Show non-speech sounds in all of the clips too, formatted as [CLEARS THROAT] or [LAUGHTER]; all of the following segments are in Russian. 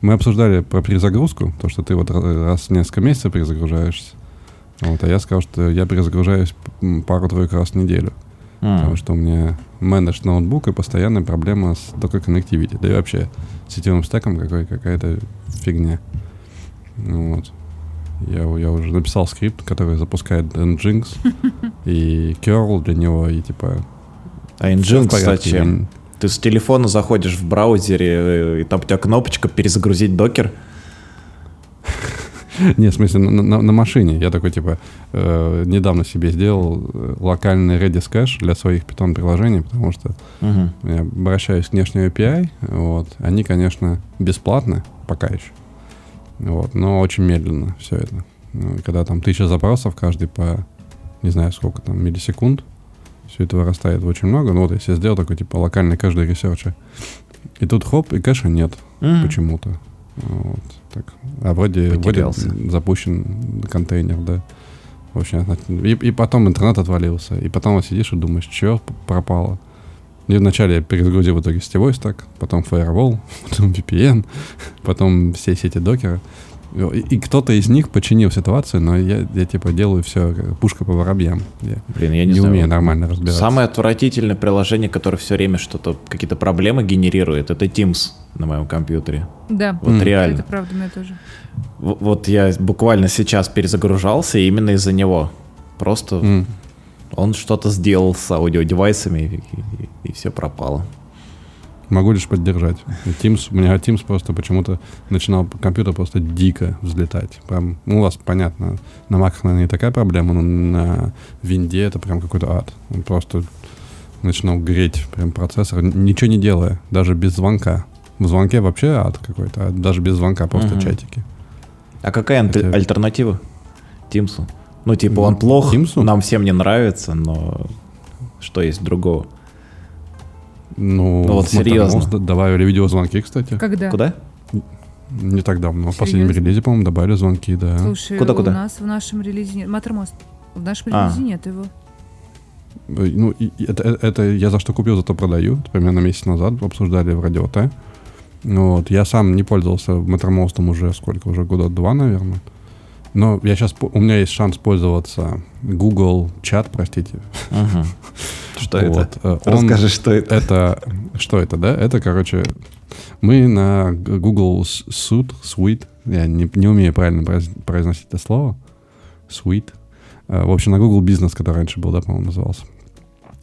Мы обсуждали про перезагрузку, то, что ты вот раз в несколько месяцев перезагружаешься. Вот, а я сказал, что я перезагружаюсь пару-тройку раз в неделю. Mm. Потому что у меня менедж ноутбук и постоянная проблема с Docker Connectivity. Да и вообще сетевым стеком какой, какая-то фигня. Вот. Я, я уже написал скрипт, который запускает Nginx [LAUGHS] и curl для него, и типа... А Nginx зачем? Ты с телефона заходишь в браузере, и там у тебя кнопочка «Перезагрузить докер», [LAUGHS] Не, в смысле, на, на, на машине. Я такой, типа, э, недавно себе сделал э, локальный Redis кэш для своих Python-приложений, потому что uh-huh. я обращаюсь к внешней API, вот. Они, конечно, бесплатны пока еще, вот, но очень медленно все это. Ну, когда там тысяча запросов, каждый по, не знаю, сколько там, миллисекунд, все это вырастает очень много. Ну вот, если я сделал такой, типа, локальный кэш для research -а, и тут хоп, и кэша нет mm-hmm. почему-то. Вот, так. А вроде, вроде запущен контейнер, да. Общем, и, и потом интернет отвалился. И потом вот сидишь и думаешь, что пропало. И вначале я перезагрузил в итоге сетевой стак, потом Firewall, [LAUGHS] потом VPN, [LAUGHS] потом все сети докера. И, кто-то из них починил ситуацию, но я, я типа делаю все пушка по воробьям. Я Блин, я не, не знаю, умею нормально разбираться. Самое отвратительное приложение, которое все время что-то, какие-то проблемы генерирует, это Teams на моем компьютере. Да. Вот mm. реально. Это правда, мне тоже. В, вот я буквально сейчас перезагружался именно из-за него. Просто mm. он что-то сделал с аудиодевайсами и, и, и все пропало. Могу лишь поддержать. Teams, у меня Teams просто почему-то начинал компьютер просто дико взлетать. Прям, ну, у вас понятно, на Mac, наверное, не такая проблема, но на винде это прям какой-то ад. Он просто начинал греть прям процессор, ничего не делая, даже без звонка. В звонке вообще ад какой-то, а даже без звонка, просто угу. чатики. А какая это... альтернатива Тимсу? Ну, типа, он плох, Teams'у? нам всем не нравится, но что есть другого? Ну, ну вот серьезно. Добавили видеозвонки, кстати. Когда? Куда? Не так давно. В последнем релизе, по-моему, добавили звонки, да. Слушай, куда, куда? у нас в нашем релизе нет. Маттермост. В нашем а. релизе нет его. Э, ну, это, это, это я за что купил, зато продаю. Примерно месяц назад обсуждали в радио Т. Вот. Я сам не пользовался Маттермостом уже сколько? Уже года два, наверное. Но я сейчас, у меня есть шанс пользоваться Google чат, простите. Ага. Что вот. это? Э, он, Расскажи, что это. Это, что это, да? Это, короче, мы на Google Suite, Suite, я не, не умею правильно произносить это слово, Suite. Э, в общем, на Google Business, который раньше был, да, по-моему, назывался.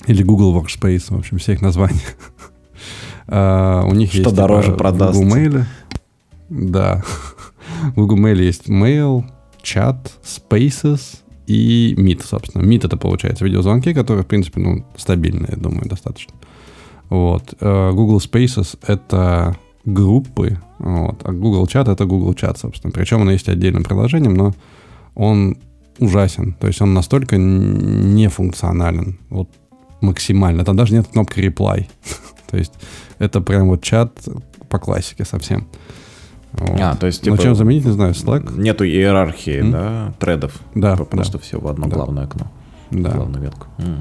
Или Google Workspace, в общем, все их названия. Uh, [LAUGHS] у них что есть дороже типа, продастся. Google Mail. Да. [LAUGHS] В Google Mail есть Mail, чат, Spaces и Meet, собственно. Meet это получается видеозвонки, которые, в принципе, ну, стабильные, я думаю, достаточно. Вот. Э, Google Spaces — это группы, вот. а Google Chat — это Google Chat, собственно. Причем он есть отдельным приложением, но он ужасен. То есть он настолько нефункционален. Вот максимально. Там даже нет кнопки reply. [LAUGHS] То есть это прям вот чат по классике совсем. Вот. А, то есть, ну, типа, ну, чем заменить, не знаю, Slack? Нету иерархии, mm? да, тредов. Да. Просто да. все в одно да. главное окно. Да. Главную ветку. Mm.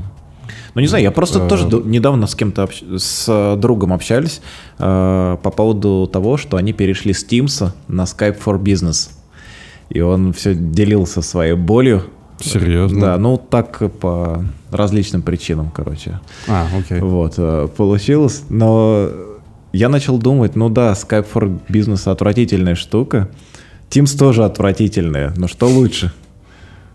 Ну, не знаю, я просто uh, тоже недавно с кем-то, общ... с другом общались э, по поводу того, что они перешли с Teams на Skype for Business. И он все делился своей болью. Серьезно? Да, ну так по различным причинам, короче. А, окей. Вот, э, получилось. Но я начал думать, ну да, Skype for Business отвратительная штука. Teams тоже отвратительная, но что лучше?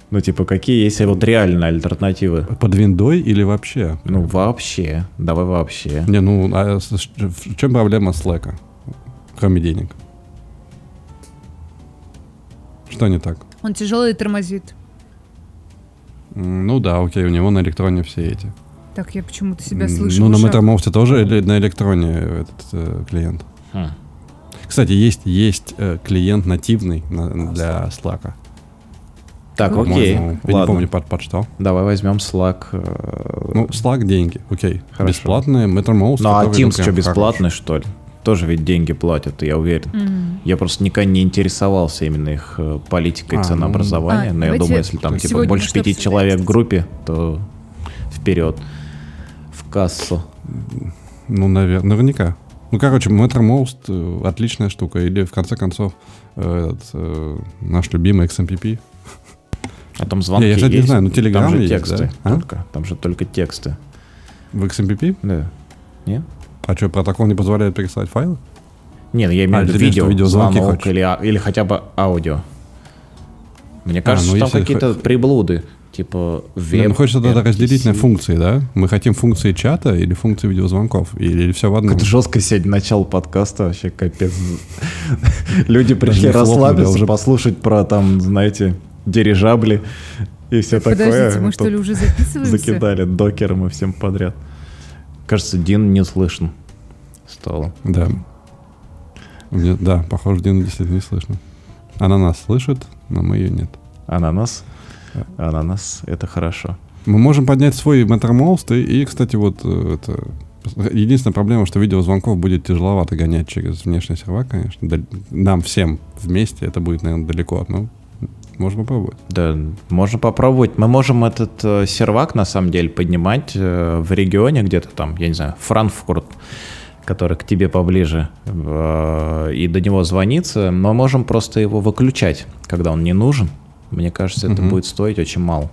Ну, типа, какие есть вот реальные альтернативы? Под виндой или вообще? Ну, вообще. Давай вообще. Не, ну, а в чем проблема Slack, кроме денег? Что не так? Он тяжелый и тормозит. Ну да, окей, у него на электроне все эти. Так, я почему-то себя слышу. Ну, на Метамофте тоже или на электроне этот э, клиент. Хм. Кстати, есть, есть э, клиент нативный на, для Slack. Так, окей. Можно, я не помню под, под что. Давай возьмем Slack. Э... Ну, Slack деньги, окей. Хорошо. Бесплатные, MetroMouse. Ну, а Teams что, бесплатный, что ли? Тоже ведь деньги платят, я уверен. Mm-hmm. Я просто никогда не интересовался именно их э, политикой а, ценообразования, ну, а, но я думаю, если там типа больше пяти человек в группе, то вперед кассу? Ну, навер- наверняка. Ну, короче, Mattermost э, отличная штука. Или, в конце концов, э, этот, э, наш любимый XMPP. А там звонки Я, я же не знаю, ну, Telegram Там же есть, тексты да? А? только. Там же только тексты. В XMPP? Да. Нет? А что, протокол не позволяет пересылать файлы? Нет, я А, имею в ты виду в видео, видеозвонки звонок или, а- или хотя бы аудио. Мне кажется, ну что там какие-то приблуды. Типа веб. ну, хочется тогда разделить на функции, да? Мы хотим функции чата или функции видеозвонков? Или, или все в одном? Это жестко сегодня начало подкаста, вообще капец. [LAUGHS] Люди пришли расслабиться, уже- послушать про там, знаете, дирижабли и все такое. Подождите, мы что ли уже записываемся? Закидали докером и всем подряд. Кажется, Дин не слышен стало. Да. Мне- да, похоже, Дина действительно не слышно. Она нас слышит, но мы ее нет. Ананас? Ананас, это хорошо. Мы можем поднять свой Mattermost и, и, кстати, вот э, это... Единственная проблема, что видеозвонков будет тяжеловато гонять через внешний сервак, конечно. Нам всем вместе это будет, наверное, далеко, но можно попробовать. Да, можно попробовать. Мы можем этот э, сервак, на самом деле, поднимать э, в регионе где-то там, я не знаю, Франкфурт, который к тебе поближе, э, и до него звониться. Мы можем просто его выключать, когда он не нужен. Мне кажется, это Мгм. будет стоить очень мало,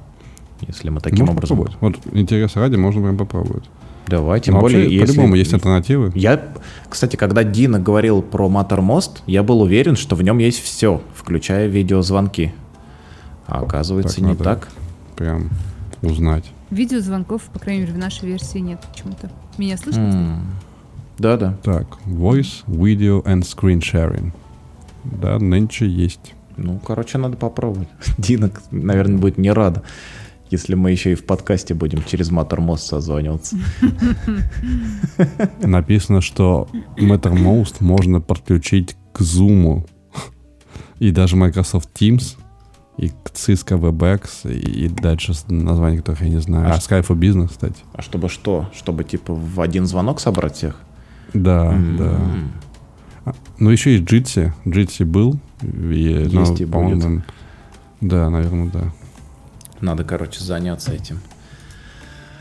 если мы таким можно образом... попробовать. Вот интерес ради можно прям попробовать. Давай, тем Но более, вообще, если... по-любому есть альтернативы. Я, кстати, когда Дина говорил про Маттермост, я был уверен, что в нем есть все, включая видеозвонки. А оказывается, Так не надо. так. Прям узнать. Видеозвонков, по крайней мере, в нашей версии нет почему-то. Меня слышно? М. Да-да. Так, voice, video and screen sharing. Да, нынче есть. Ну, короче, надо попробовать. [LAUGHS] Дина, наверное, будет не рада, если мы еще и в подкасте будем через Маттермост созваниваться. [LAUGHS] Написано, что Mattermost можно подключить к Zoom [LAUGHS] и даже Microsoft Teams и к Cisco WebEx и, и дальше название которых я не знаю. А. Skype for Business, кстати. А чтобы что? Чтобы, типа, в один звонок собрать всех? Да, да. Ну, еще есть Jitsi. Jitsi был. И, ну, Есть и по-моему, Да, наверное, да. Надо, короче, заняться этим.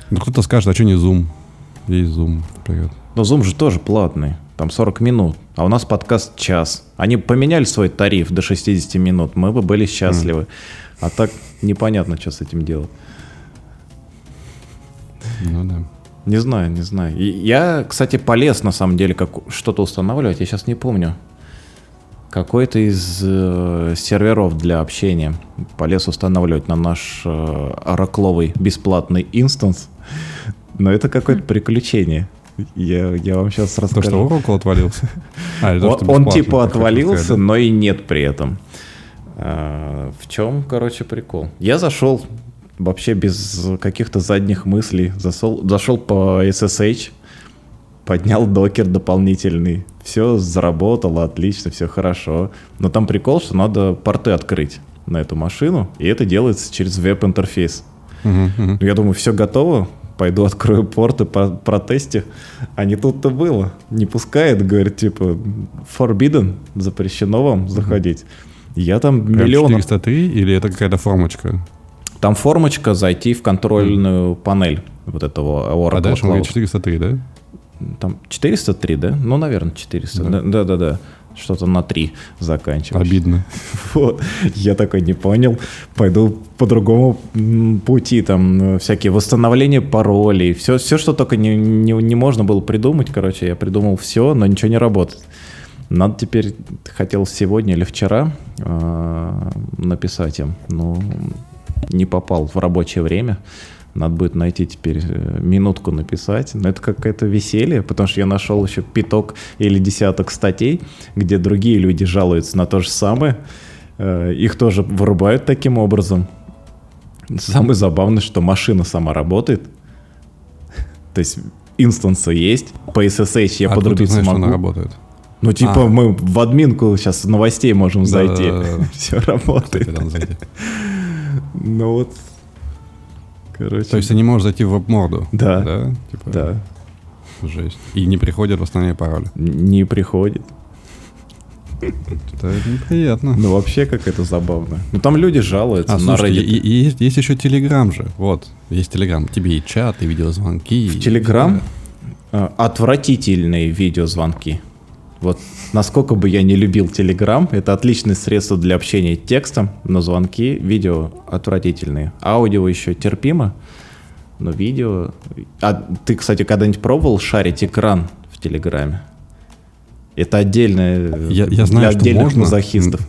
Ну, кто-то скажет, а что не Zoom? Есть Zoom. Вперед. Но Zoom же тоже платный. Там 40 минут. А у нас подкаст час. Они поменяли свой тариф до 60 минут. Мы бы были счастливы. А так непонятно, что с этим делать. Ну, да. Не знаю, не знаю. Я, кстати, полез на самом деле как что-то устанавливать. Я сейчас не помню. Какой-то из э, серверов для общения полез устанавливать на наш э, оракловый бесплатный инстанс. Но это какое-то приключение. Я, я вам сейчас То, расскажу. что Oracle отвалился? [LAUGHS] А, то, Он, что он типа отвалился, но и нет при этом. А, в чем, короче, прикол? Я зашел вообще без каких-то задних мыслей. Засол, зашел по SSH, поднял докер дополнительный. Все заработало, отлично, все хорошо. Но там прикол, что надо порты открыть на эту машину, и это делается через веб-интерфейс. Мгм. Я думаю, все готово. Пойду открою порты, по- протесте. А не тут-то было. Не пускает, говорит, типа, forbidden, запрещено вам заходить. Я там Прям миллион... 403 или это какая-то формочка? Там формочка зайти в контрольную панель вот этого Oracle а дальше Cloud. говорит 403, да? Там 403, да? Ну, наверное, 400. Да- Да-да-да. Что-то на 3 заканчивается. Обидно. [LAUGHS] Вот. Я такой не понял. Пойду по другому пути. Там э, всякие восстановления паролей. Все, все что только не, не, не можно было придумать. Короче, я придумал все, но ничего не работает. Надо теперь, хотел сегодня или вчера э, написать им. Но не попал в рабочее время. Надо будет найти теперь э, минутку написать. Но это какое-то веселье, потому что я нашел еще пяток или десяток статей, где другие люди жалуются на то же самое. Э, Их тоже вырубают таким образом. Самое забавное, что машина сама работает. То есть инстансы есть. По SSH я а подрубиться знаешь, что она могу. работает. Ну, типа, А. мы в админку сейчас новостей можем зайти. Да-да-да. [LAUGHS] Все работает. Кстати, зайти. Ну вот. Короче. То есть ты не можешь зайти в веб-морду? Да. Да? Типа, Да. Жесть. И не приходит восстановление пароля. Не приходит. Это неприятно. Ну, вообще, как это забавно. Ну, там люди жалуются А, на слушайте, Reddit. и, и есть, есть еще Телеграм же. Вот. Есть Телеграм. Тебе и чат, и видеозвонки. В и- Telegram Э, отвратительные видеозвонки. Вот насколько бы я не любил Telegram, это отличное средство для общения текстом, но звонки, видео отвратительные. Аудио еще терпимо, но видео... А ты, кстати, когда-нибудь пробовал шарить экран в Телеграме? Это отдельное я, я знаю, для отдельных можно. мазохистов.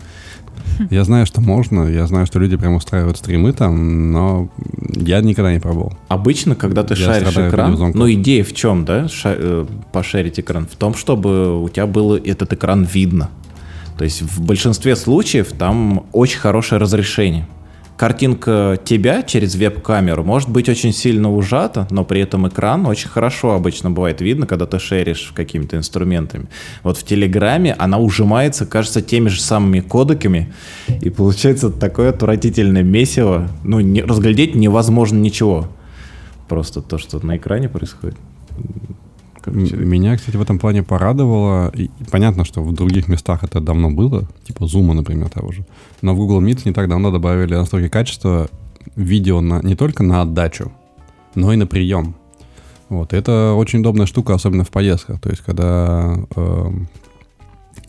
Я знаю, что можно, я знаю, что люди прям устраивают стримы там, но я никогда не пробовал. Обычно, когда ты я шаришь экран, ну идея в чем, да, ша- э, пошарить экран? В том, чтобы у тебя был этот экран видно. То есть в большинстве случаев там очень хорошее разрешение картинка тебя через веб-камеру может быть очень сильно ужата, но при этом экран очень хорошо обычно бывает видно, когда ты шеришь какими-то инструментами. Вот в Телеграме она ужимается, кажется, теми же самыми кодеками, и получается такое отвратительное месиво. Ну, не, разглядеть невозможно ничего. Просто то, что на экране происходит. Меня, кстати, в этом плане порадовало. И понятно, что в других местах это давно было, типа Zoom, например, того же. Но в Google Meet не так давно добавили настройки качества видео на, не только на отдачу, но и на прием. Вот, это очень удобная штука, особенно в поездках. То есть, когда э,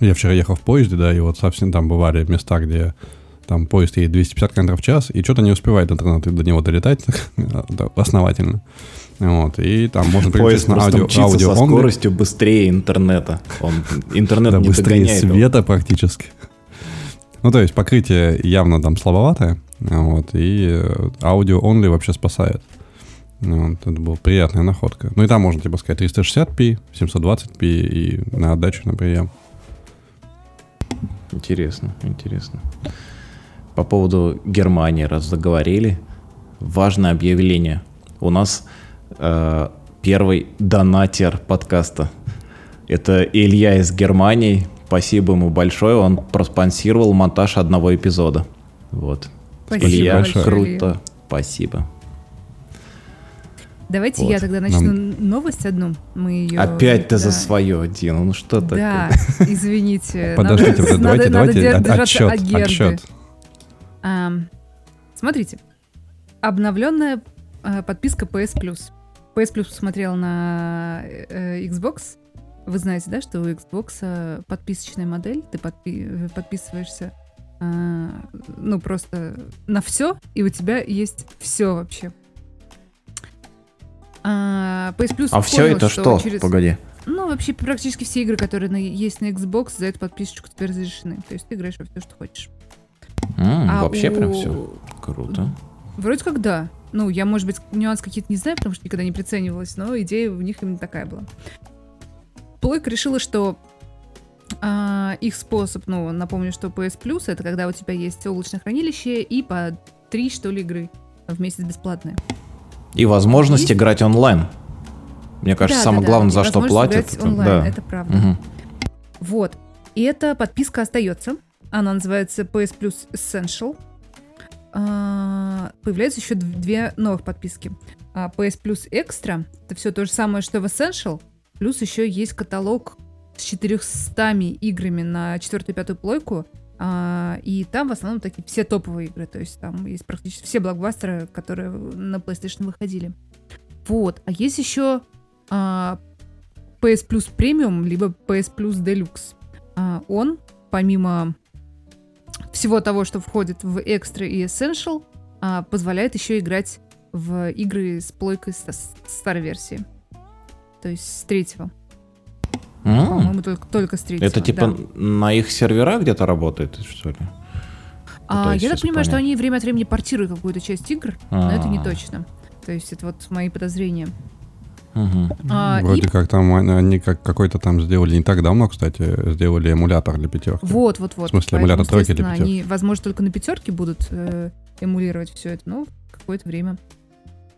я вчера ехал в поезде, да, и вот совсем там бывали места, где там поезд едет 250 км в час, и что-то не успевает интернет до него долетать [LAUGHS] основательно. Вот, и там можно переключиться на аудио, аудио со скоростью быстрее интернета. Он, интернет да, не быстрее света его. практически. Ну, то есть покрытие явно там слабоватое, вот, и э, аудио only вообще спасает. Вот, это была приятная находка. Ну и там можно, типа, сказать 360p, 720p и на отдачу на прием. Интересно, интересно. По поводу Германии, раз заговорили, важное объявление. У нас э, первый донатер подкаста. Это Илья из Германии. Спасибо ему большое. Он проспонсировал монтаж одного эпизода. Вот. Спасибо Илья, большое. круто. Спасибо. Давайте вот. я тогда начну Нам... новость одну. Мы ее... Опять ты да. за свое, Дина. Ну что да, такое? Да, извините. Подождите, давайте, давайте, отчет, отчет. Смотрите. Обновленная э, подписка PS Plus. PS Plus посмотрел на э, Xbox. Вы знаете, да, что у Xbox э, подписочная модель. Ты подпи- подписываешься э, ну просто на все, и у тебя есть все вообще. А, PS Plus а все это что? Через... Погоди. Ну, вообще, практически все игры, которые на, есть на Xbox, за эту подписочку теперь разрешены. То есть ты играешь во все, что хочешь. Mm, а вообще у... прям все. Круто. Вроде как да. Ну, я, может быть, нюанс какие-то не знаю, потому что никогда не приценивалась, но идея у них именно такая была. Плойка решила, что а, их способ, ну, напомню, что PS Plus это когда у тебя есть облачное хранилище и по три, что ли, игры в месяц бесплатные. И возможность и... играть онлайн. Мне кажется, да, самое да, главное, да. за что платят. Это, онлайн, да. это правда. Угу. Вот. И эта подписка остается. Она называется PS Plus Essential. А, появляются еще две новых подписки. А, PS Plus Extra — это все то же самое, что в Essential, плюс еще есть каталог с 400 играми на четвертую и пятую плойку, а, и там в основном такие все топовые игры, то есть там есть практически все блокбастеры, которые на PlayStation выходили. Вот, а есть еще PS Plus Premium, либо PS Plus Deluxe. Он, помимо всего того, что входит в Extra и Essential, а, позволяет еще играть в игры с плойкой старой версии. То есть с третьего. Mm. По-моему, только, только с третьего. Это типа да. на их серверах где-то работает, что ли? А, я так понимаю, понять. что они время от времени портируют какую-то часть игр, А-а-а. но это не а. точно. То есть это вот мои подозрения. Угу. А, Вроде и... как там они как какой-то там сделали не так давно, кстати, сделали эмулятор для пятерки. Вот, вот, вот. В смысле, эмулятор тройки для пятерки. Они, возможно, только на пятерке будут э, эмулировать все это, но какое-то время.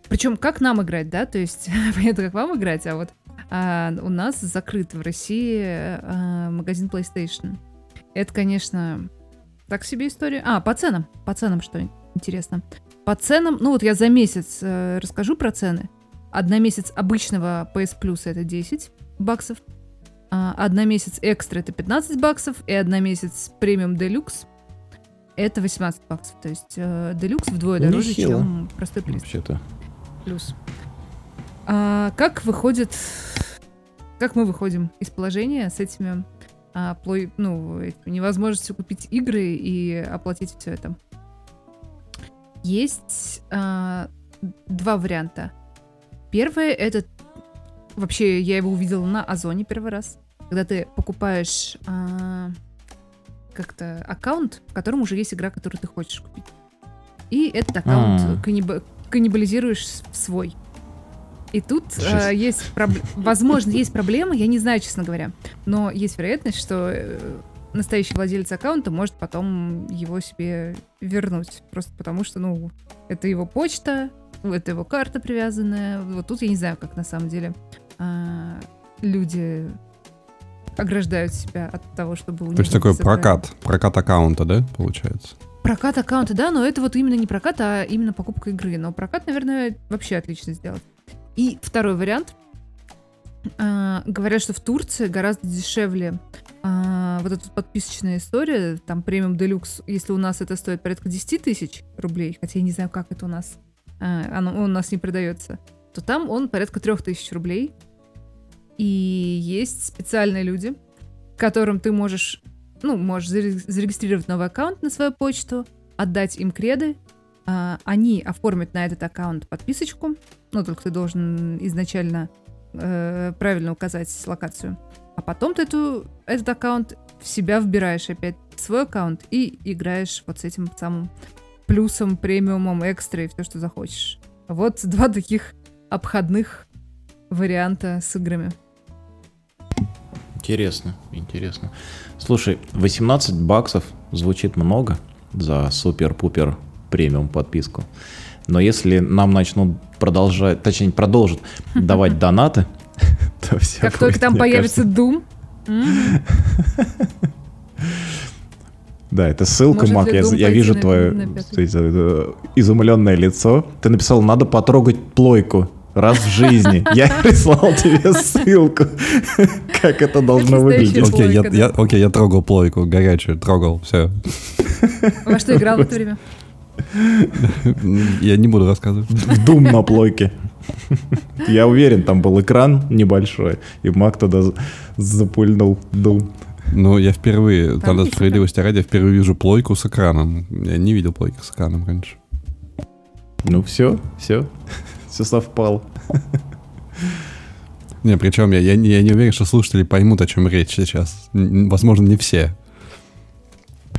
Причем как нам играть, да? То есть, [LAUGHS] понятно, как вам играть, а вот а, у нас закрыт в России а, магазин PlayStation. Это, конечно, так себе история. А, по ценам. По ценам, что интересно. По ценам, ну вот я за месяц э, расскажу про цены. Одна месяц обычного PS Plus это 10 баксов. А одна месяц экстра это 15 баксов. И одна месяц премиум делюкс это 18 баксов. То есть э, делюкс вдвое ну, дороже, чем простой плюс. Вообще-то. Плюс. А, как выходит как мы выходим из положения с этими, а, плой, ну, невозможностью купить игры и оплатить все это. Есть а, два варианта. Первый это вообще я его увидела на Озоне первый раз, когда ты покупаешь а, как-то аккаунт, в котором уже есть игра, которую ты хочешь купить. И этот аккаунт mm. канниб... каннибализируешь в свой. И тут э, есть, проб... возможно, есть проблема, я не знаю, честно говоря, но есть вероятность, что э, настоящий владелец аккаунта может потом его себе вернуть, просто потому что, ну, это его почта, это его карта привязанная. Вот тут я не знаю, как на самом деле э, люди ограждают себя от того, чтобы у То есть такой прокат, прокат аккаунта, да, получается? Прокат аккаунта, да, но это вот именно не прокат, а именно покупка игры. Но прокат, наверное, вообще отлично сделать. И второй вариант. А, говорят, что в Турции гораздо дешевле а, вот эта подписочная история, там премиум делюкс, если у нас это стоит порядка 10 тысяч рублей, хотя я не знаю, как это у нас, а, оно, он у нас не продается, то там он порядка 3 тысяч рублей. И есть специальные люди, которым ты можешь, ну, можешь зарегистрировать новый аккаунт на свою почту, отдать им креды, а, они оформят на этот аккаунт подписочку, ну, только ты должен изначально э, правильно указать локацию. А потом ты эту, этот аккаунт в себя вбираешь опять свой аккаунт и играешь вот с этим самым плюсом, премиумом, экстра и все, что захочешь. Вот два таких обходных варианта с играми. Интересно, интересно. Слушай, 18 баксов звучит много за супер-пупер премиум подписку. Но если нам начнут продолжать, точнее, продолжат [LAUGHS] давать донаты, [LAUGHS] то все Как только там появится Doom. [LAUGHS] Да, это ссылка, Мак. Я, я вижу твое изумленное лицо. Ты написал, надо потрогать плойку раз в жизни. [LAUGHS] Я прислал тебе ссылку, как это должно выглядеть. Окей, я, я, окей, я трогал плойку, горячую, трогал, все. Во что играл в это время? Я не буду рассказывать. В Дум на плойке. Я уверен, там был экран небольшой, и Мак тогда запульнул Дум. Ну, я впервые, там тогда справедливости ради, впервые вижу плойку с экраном. Я не видел плойки с экраном раньше. Ну, все, все. [LAUGHS] Все совпало. Не, причем я, я, я не уверен, что слушатели поймут, о чем речь сейчас. Возможно, не все.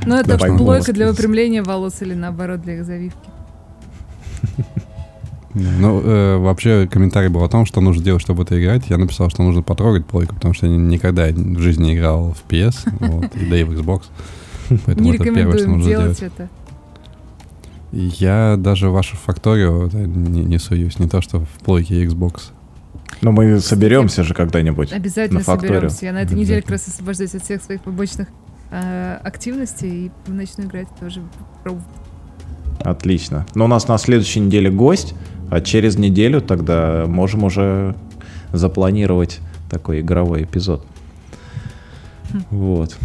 Ну, это Давай плойка для выпрямления волос или наоборот для их завивки. [LAUGHS] Ну, э, вообще комментарий был о том, что нужно делать, чтобы это играть. Я написал, что нужно потрогать плойку, потому что я никогда в жизни не играл в PS, [LAUGHS] вот, и да и в Xbox. Поэтому не это первое, что нужно делать сделать. это. Я даже в вашу факторию не, не суюсь, не то что в плойке Xbox. Но мы соберемся же когда-нибудь. Обязательно на соберемся. Я на этой неделе как раз освобождаюсь от всех своих побочных э, активности и начну играть тоже. Отлично. Но у нас на следующей неделе гость, а через неделю тогда можем уже запланировать такой игровой эпизод. Вот.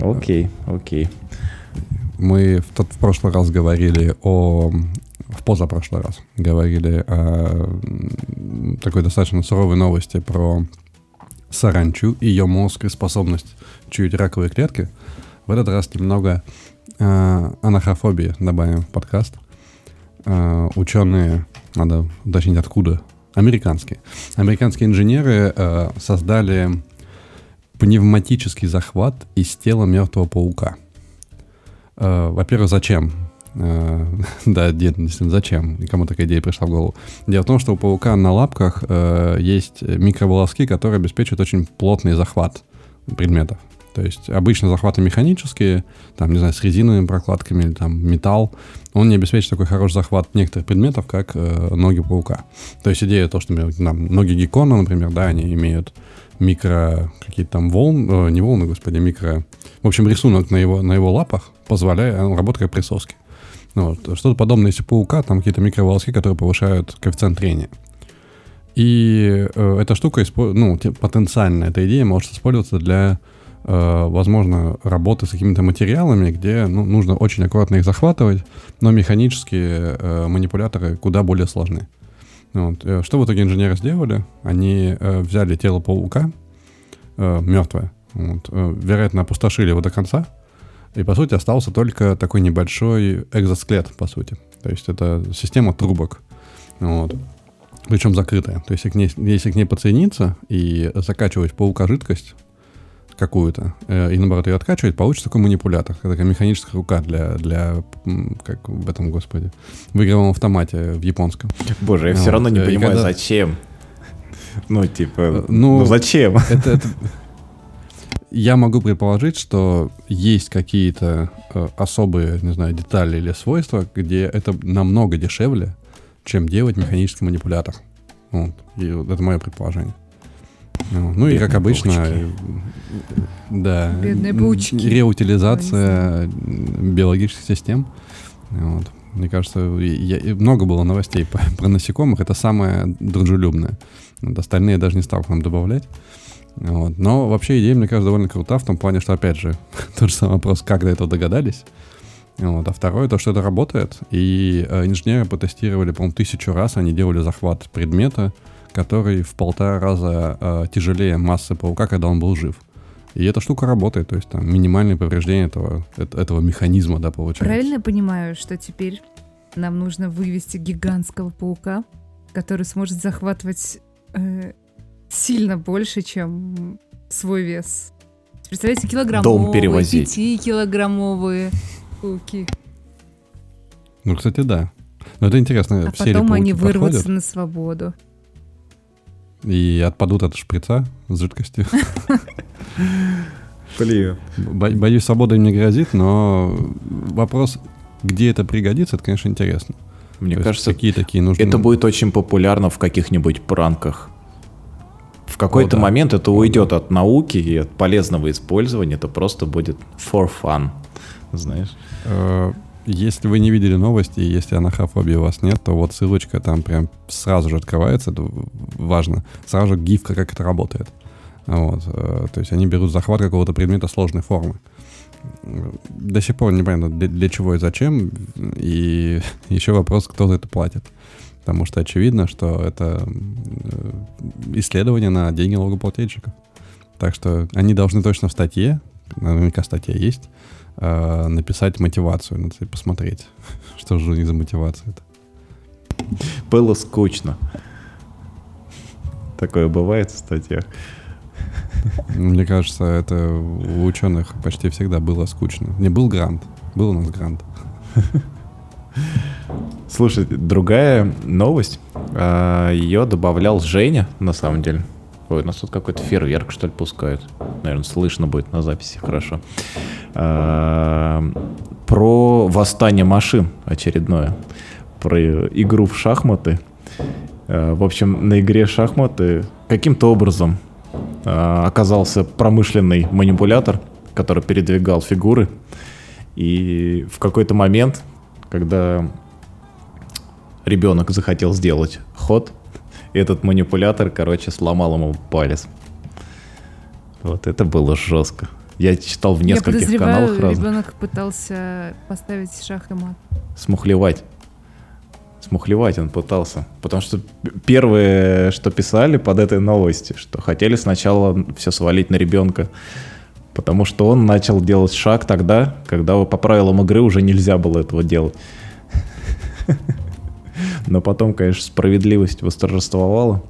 Окей, окей. Мы в тот в прошлый раз говорили о в позапрошлый раз говорили о такой достаточно суровой новости про саранчу, ее мозг и способность чуять раковые клетки. В этот раз немного э, анахрофобии добавим в подкаст. Э, ученые, надо уточнить откуда, американские. Американские инженеры э, создали пневматический захват из тела мертвого паука. Э, во-первых, зачем? Э, [LAUGHS] да, действительно, зачем? И кому такая идея пришла в голову? Дело в том, что у паука на лапках э, есть микроволоски, которые обеспечивают очень плотный захват предметов. То есть обычно захваты механические, там, не знаю, с резиновыми прокладками или там металл, он не обеспечит такой хороший захват некоторых предметов, как э, ноги паука. То есть идея то, что там, ноги геккона, например, да, они имеют микро какие-то там волны, э, не волны, господи, микро... В общем, рисунок на его, на его лапах позволяет, он работает как присоски. Ну вот. Что-то подобное, если паука, там какие-то микроволоски, которые повышают коэффициент трения. И э, эта штука, ну, потенциально эта идея может использоваться для возможно, работы с какими-то материалами, где ну, нужно очень аккуратно их захватывать, но механические э, манипуляторы куда более сложны. Вот. Э, что в итоге инженеры сделали? Они э, взяли тело паука, э, мертвая. Вот. Э, вероятно, опустошили его до конца. И, по сути, остался только такой небольшой экзоскелет, по сути. То есть это система трубок. Вот. Причем закрытая. То есть если к ней, если к ней подсоединиться и закачивать паука жидкость какую-то, э, и наоборот ее откачивать, получится такой манипулятор. Такая механическая рука для, для как в этом, господи, в игровом автомате в японском. Боже, я вот. все равно не понимаю, когда... зачем. Ну, типа, э, ну, ну зачем? [LAUGHS] Это, это, я могу предположить, что есть какие-то э, особые, не знаю, детали или свойства, где это намного дешевле, чем делать механический манипулятор. Вот. И вот это мое предположение. Ну, ну и как обычно, паучки. Да, Бедные паучки. реутилизация биологических систем. Вот. Мне кажется, я, много было новостей по, про насекомых. Это самое дружелюбное. Вот остальные даже не стал к нам добавлять. Вот. Но вообще идея, мне кажется, довольно крута в том плане, что, опять же, [LAUGHS] тот же самый вопрос, как до этого догадались. Вот. А второе, то, что это работает. И э, инженеры потестировали, по-моему, тысячу раз. Они делали захват предмета, который в полтора раза э, тяжелее массы паука, когда он был жив. И эта штука работает, то есть там минимальное повреждение этого, этого механизма, да, получается. Правильно я понимаю, что теперь нам нужно вывести гигантского паука, который сможет захватывать э, сильно больше, чем свой вес. Представляете, килограммовые, Дом перевозить. 5-килограммовые пауки. Ну, кстати, да. Но это интересно. А потом они вырвутся подходят, на свободу. И отпадут от шприца с жидкостью. [LAUGHS] Блин. Боюсь, свобода им не грозит, но вопрос, где это пригодится, это, конечно, интересно. Мне То кажется, какие такие нужны. Это будет очень популярно в каких-нибудь пранках. В какой-то О, да. момент это уйдет от науки и от полезного использования, это просто будет for fun, знаешь. Если вы не видели новости, и если анахофобии у вас нет, то вот ссылочка там прям сразу же открывается, это важно, сразу же гифка, как это работает. Вот, э, то есть они берут захват какого-то предмета сложной формы. До сих пор непонятно, для, для чего и зачем, и [LAUGHS] еще вопрос, кто за это платит. Потому что очевидно, что это э, исследование на деньги налогоплательщиков. Так что они должны точно в статье, наверняка статья есть, э, написать мотивацию, надо посмотреть, [LAUGHS] что же у них за мотивация это. Было скучно. Такое бывает в статьях. Мне кажется, это у ученых почти всегда было скучно. Не был грант. Был у нас грант. Слушай, другая новость. А, Ее добавлял Женя, на самом деле. Ой, у нас тут какой-то фейерверк, что ли, пускают. Наверное, слышно будет на записи, хорошо. А, про восстание машин очередное. Про игру в шахматы. А, в общем, на игре шахматы каким-то образом оказался промышленный манипулятор, который передвигал фигуры. И в какой-то момент когда ребенок захотел сделать ход, этот манипулятор, короче, сломал ему палец. Вот это было жестко. Я читал в нескольких Я каналах разных. ребенок пытался поставить шах и мат. Смухлевать. Смухлевать он пытался. Потому что первое, что писали под этой новостью, что хотели сначала все свалить на ребенка. Потому что он начал делать шаг тогда, когда по правилам игры уже нельзя было этого делать. [LAUGHS] Но потом, конечно, справедливость восторжествовала.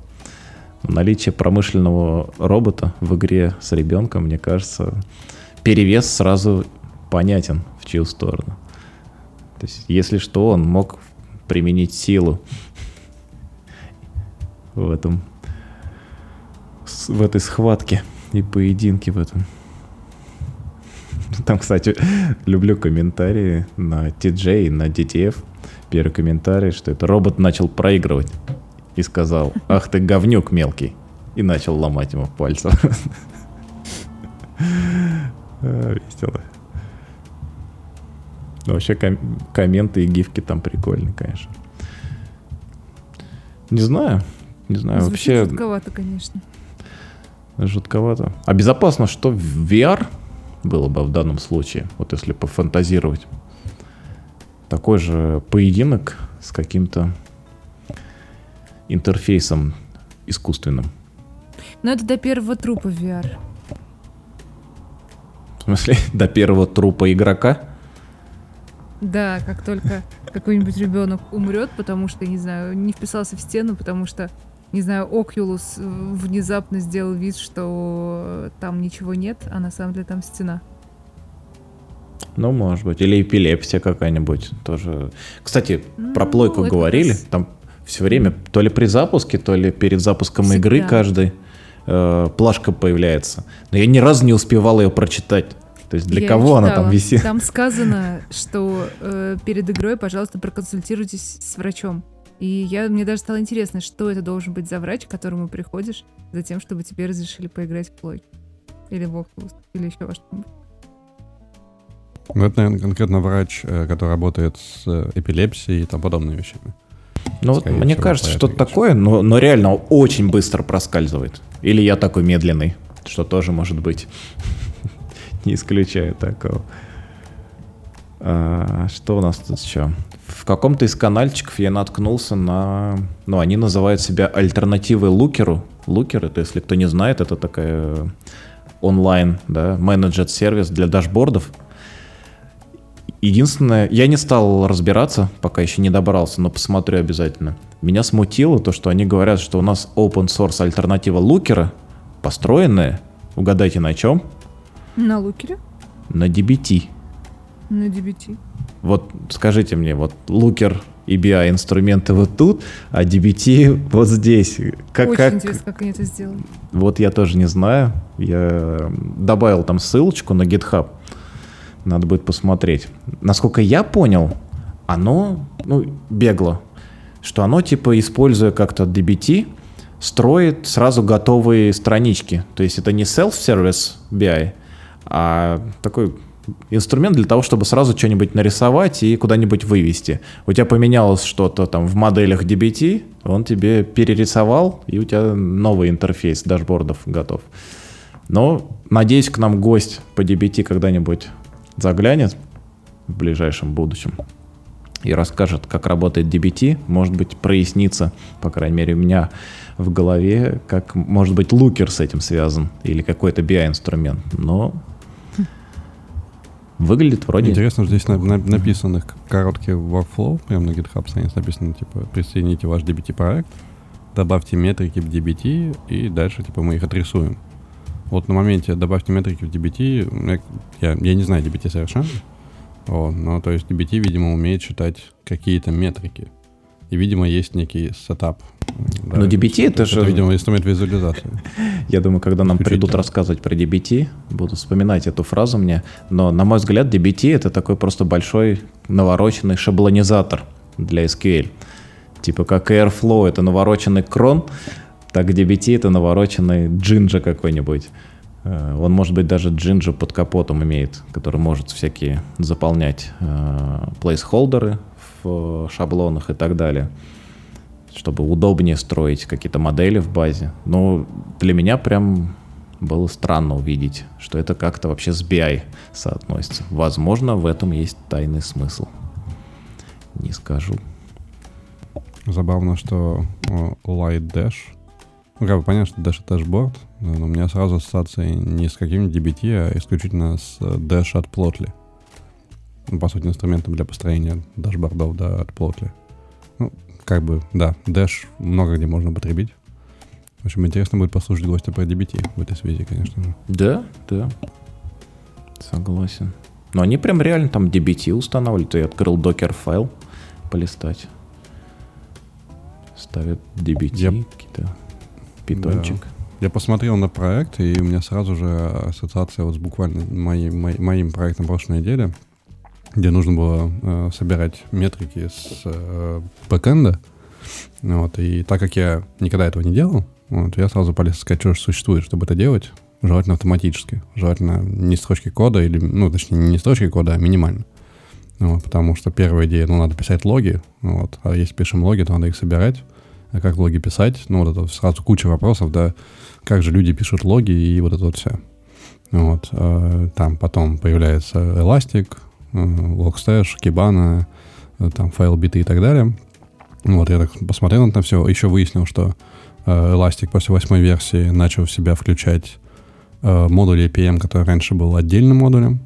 Наличие промышленного робота в игре с ребенком, мне кажется, перевес сразу понятен в чью сторону. То есть, если что, он мог применить силу в этом в этой схватке и поединке в этом. Там, кстати, [LAUGHS] люблю комментарии на TJ и на DTF. Первый комментарий, что это робот начал проигрывать и сказал, ах ты говнюк мелкий. И начал ломать ему пальцы. [LAUGHS] Весело. вообще ком- комменты и гифки там прикольные, конечно. Не знаю. Не знаю, Звучит вообще... жутковато, конечно. Жутковато. А безопасно, что в VR было бы в данном случае, вот если пофантазировать. Такой же поединок с каким-то интерфейсом искусственным. Но это до первого трупа VR. В смысле, [LAUGHS] до первого трупа игрока? Да, как только какой-нибудь ребенок умрет, потому что, не знаю, не вписался в стену, потому что, не знаю, Окулус внезапно сделал вид, что там ничего нет, а на самом деле там стена. Ну, может быть. Или эпилепсия какая-нибудь тоже. Кстати, ну, про плойку говорили. Раз... Там все время то ли при запуске, то ли перед запуском Всегда. игры каждый э, плашка появляется. Но я ни разу не успевал ее прочитать. То есть для я кого она там висит? Там сказано, что э, перед игрой, пожалуйста, проконсультируйтесь с врачом. И я, мне даже стало интересно, что это должен быть за врач, к которому приходишь, за тем, чтобы тебе разрешили поиграть в плойку. Или в Oculus, или еще во что-нибудь. Ну, это, наверное, конкретно врач, э, который работает с э, эпилепсией и там подобными вещами. Ну, вот мне кажется, что-то такое, но, но реально очень быстро проскальзывает. Или я такой медленный, что тоже может быть. [LAUGHS] Не исключаю такого. А, что у нас тут еще? В каком-то из канальчиков я наткнулся на... Ну, они называют себя альтернативой Лукеру. Лукер, это, если кто не знает, это такая онлайн, да, менеджер-сервис для дашбордов. Единственное, я не стал разбираться, пока еще не добрался, но посмотрю обязательно. Меня смутило то, что они говорят, что у нас open source альтернатива Лукера, построенная, угадайте на чем? На Лукере? На DBT. На DBT. Вот скажите мне, вот Лукер и BI инструменты вот тут, а DBT вот здесь. Как, Очень как... интересно, как они это сделали. Вот я тоже не знаю. Я добавил там ссылочку на GitHub. Надо будет посмотреть. Насколько я понял, оно ну, бегло. Что оно, типа, используя как-то DBT, строит сразу готовые странички. То есть это не self-service BI, а такой инструмент для того, чтобы сразу что-нибудь нарисовать и куда-нибудь вывести. У тебя поменялось что-то там в моделях DBT, он тебе перерисовал, и у тебя новый интерфейс дашбордов готов. Но, надеюсь, к нам гость по DBT когда-нибудь заглянет в ближайшем будущем и расскажет, как работает DBT, может быть, прояснится, по крайней мере, у меня в голове, как, может быть, лукер с этим связан или какой-то BI-инструмент, но выглядит вроде... Интересно, что здесь на, на, написаны короткие workflow, прямо на GitHub странице написано, типа, присоедините ваш DBT-проект, добавьте метрики в DBT, и дальше, типа, мы их отрисуем. Вот на моменте добавьте метрики в DBT, я, я не знаю DBT совершенно, вот, но то есть DBT, видимо, умеет считать какие-то метрики. И, видимо, есть некий сетап. Да, но DBT это, это же... видимо, инструмент визуализации. [LAUGHS] Я думаю, когда нам придут рассказывать про DBT, буду вспоминать эту фразу мне. Но, на мой взгляд, DBT это такой просто большой навороченный шаблонизатор для SQL. Типа как Airflow это навороченный крон, так DBT это навороченный джинджа какой-нибудь. Э, он, может быть, даже джинджа под капотом имеет, который может всякие заполнять э, плейсхолдеры в шаблонах и так далее, чтобы удобнее строить какие-то модели в базе. Но для меня прям было странно увидеть, что это как-то вообще с BI соотносится. Возможно, в этом есть тайный смысл. Не скажу. Забавно, что Lightdash ну, как бы понятно, что Dash это дашборд, но у меня сразу ассоциации не с каким-нибудь DBT, а исключительно с Dash от Plotly. Ну, по сути, инструментом для построения дашбордов да, от Plotly. Ну, как бы, да, Dash много где можно употребить. В общем, интересно будет послушать гостя про DBT в этой связи, конечно же. Да, да. Согласен. Но они прям реально там DBT устанавливают. Я открыл Dockerfile полистать. Ставят DBT Я... какие-то питончик. Да. Я посмотрел на проект, и у меня сразу же ассоциация вот с буквально моим, моим, моим проектом прошлой недели, где нужно было э, собирать метрики с э, бэкэнда. Вот, и так как я никогда этого не делал, вот, я сразу полез искать, что же существует, чтобы это делать. Желательно автоматически. Желательно не строчки кода, или, ну, точнее, не строчки кода, а минимально. Вот, потому что первая идея, ну, надо писать логи, вот, а если пишем логи, то надо их собирать а как логи писать? Ну, вот это сразу куча вопросов, да, как же люди пишут логи и вот это вот все. Вот, э, там потом появляется Elastic, э, Logstash, Kibana, э, там файл-биты и так далее. Вот, я так посмотрел на все, еще выяснил, что Elastic после восьмой версии начал в себя включать э, модуль APM, который раньше был отдельным модулем,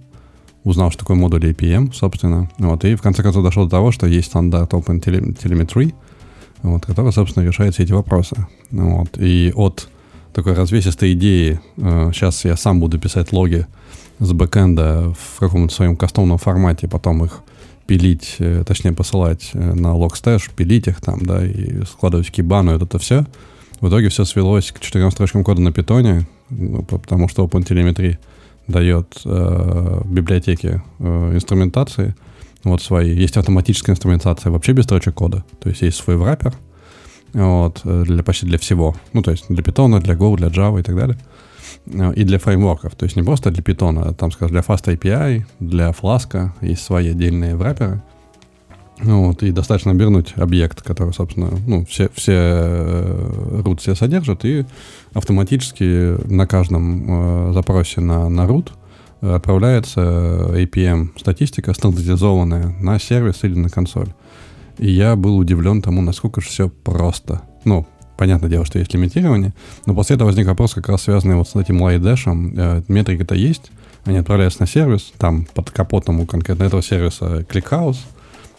узнал, что такое модуль APM, собственно, вот, и в конце концов дошел до того, что есть стандарт Open Telemetry, вот, который, собственно, решает все эти вопросы. Вот, и от такой развесистой идеи, э, сейчас я сам буду писать логи с бэкэнда в каком-то своем кастомном формате, потом их пилить, э, точнее посылать э, на Logstash, пилить их там, да, и складывать в кибану, это, это все. В итоге все свелось к четырем строчкам кода на питоне, ну, потому что OpenTelemetry дает э, библиотеки э, инструментации, вот свои. Есть автоматическая инструментация вообще без строчек кода. То есть есть свой враппер, вот, э, для, почти для всего. Ну, то есть для Python, для Go, для Java и так далее. Э, и для фреймворков. То есть не просто для Python, а там, скажем, для Fast API, для Flask есть свои отдельные врапперы. Вот, и достаточно обернуть объект, который, собственно, ну, все, все э, root все содержат, и автоматически на каждом запросе на, на root отправляется APM статистика стандартизованная на сервис или на консоль. И я был удивлен тому, насколько же все просто. Ну, понятное дело, что есть лимитирование, но после этого возник вопрос, как раз связанный вот с этим Lightdash -ем. Э, метрики-то есть, они отправляются на сервис, там под капотом у конкретно этого сервиса ClickHouse,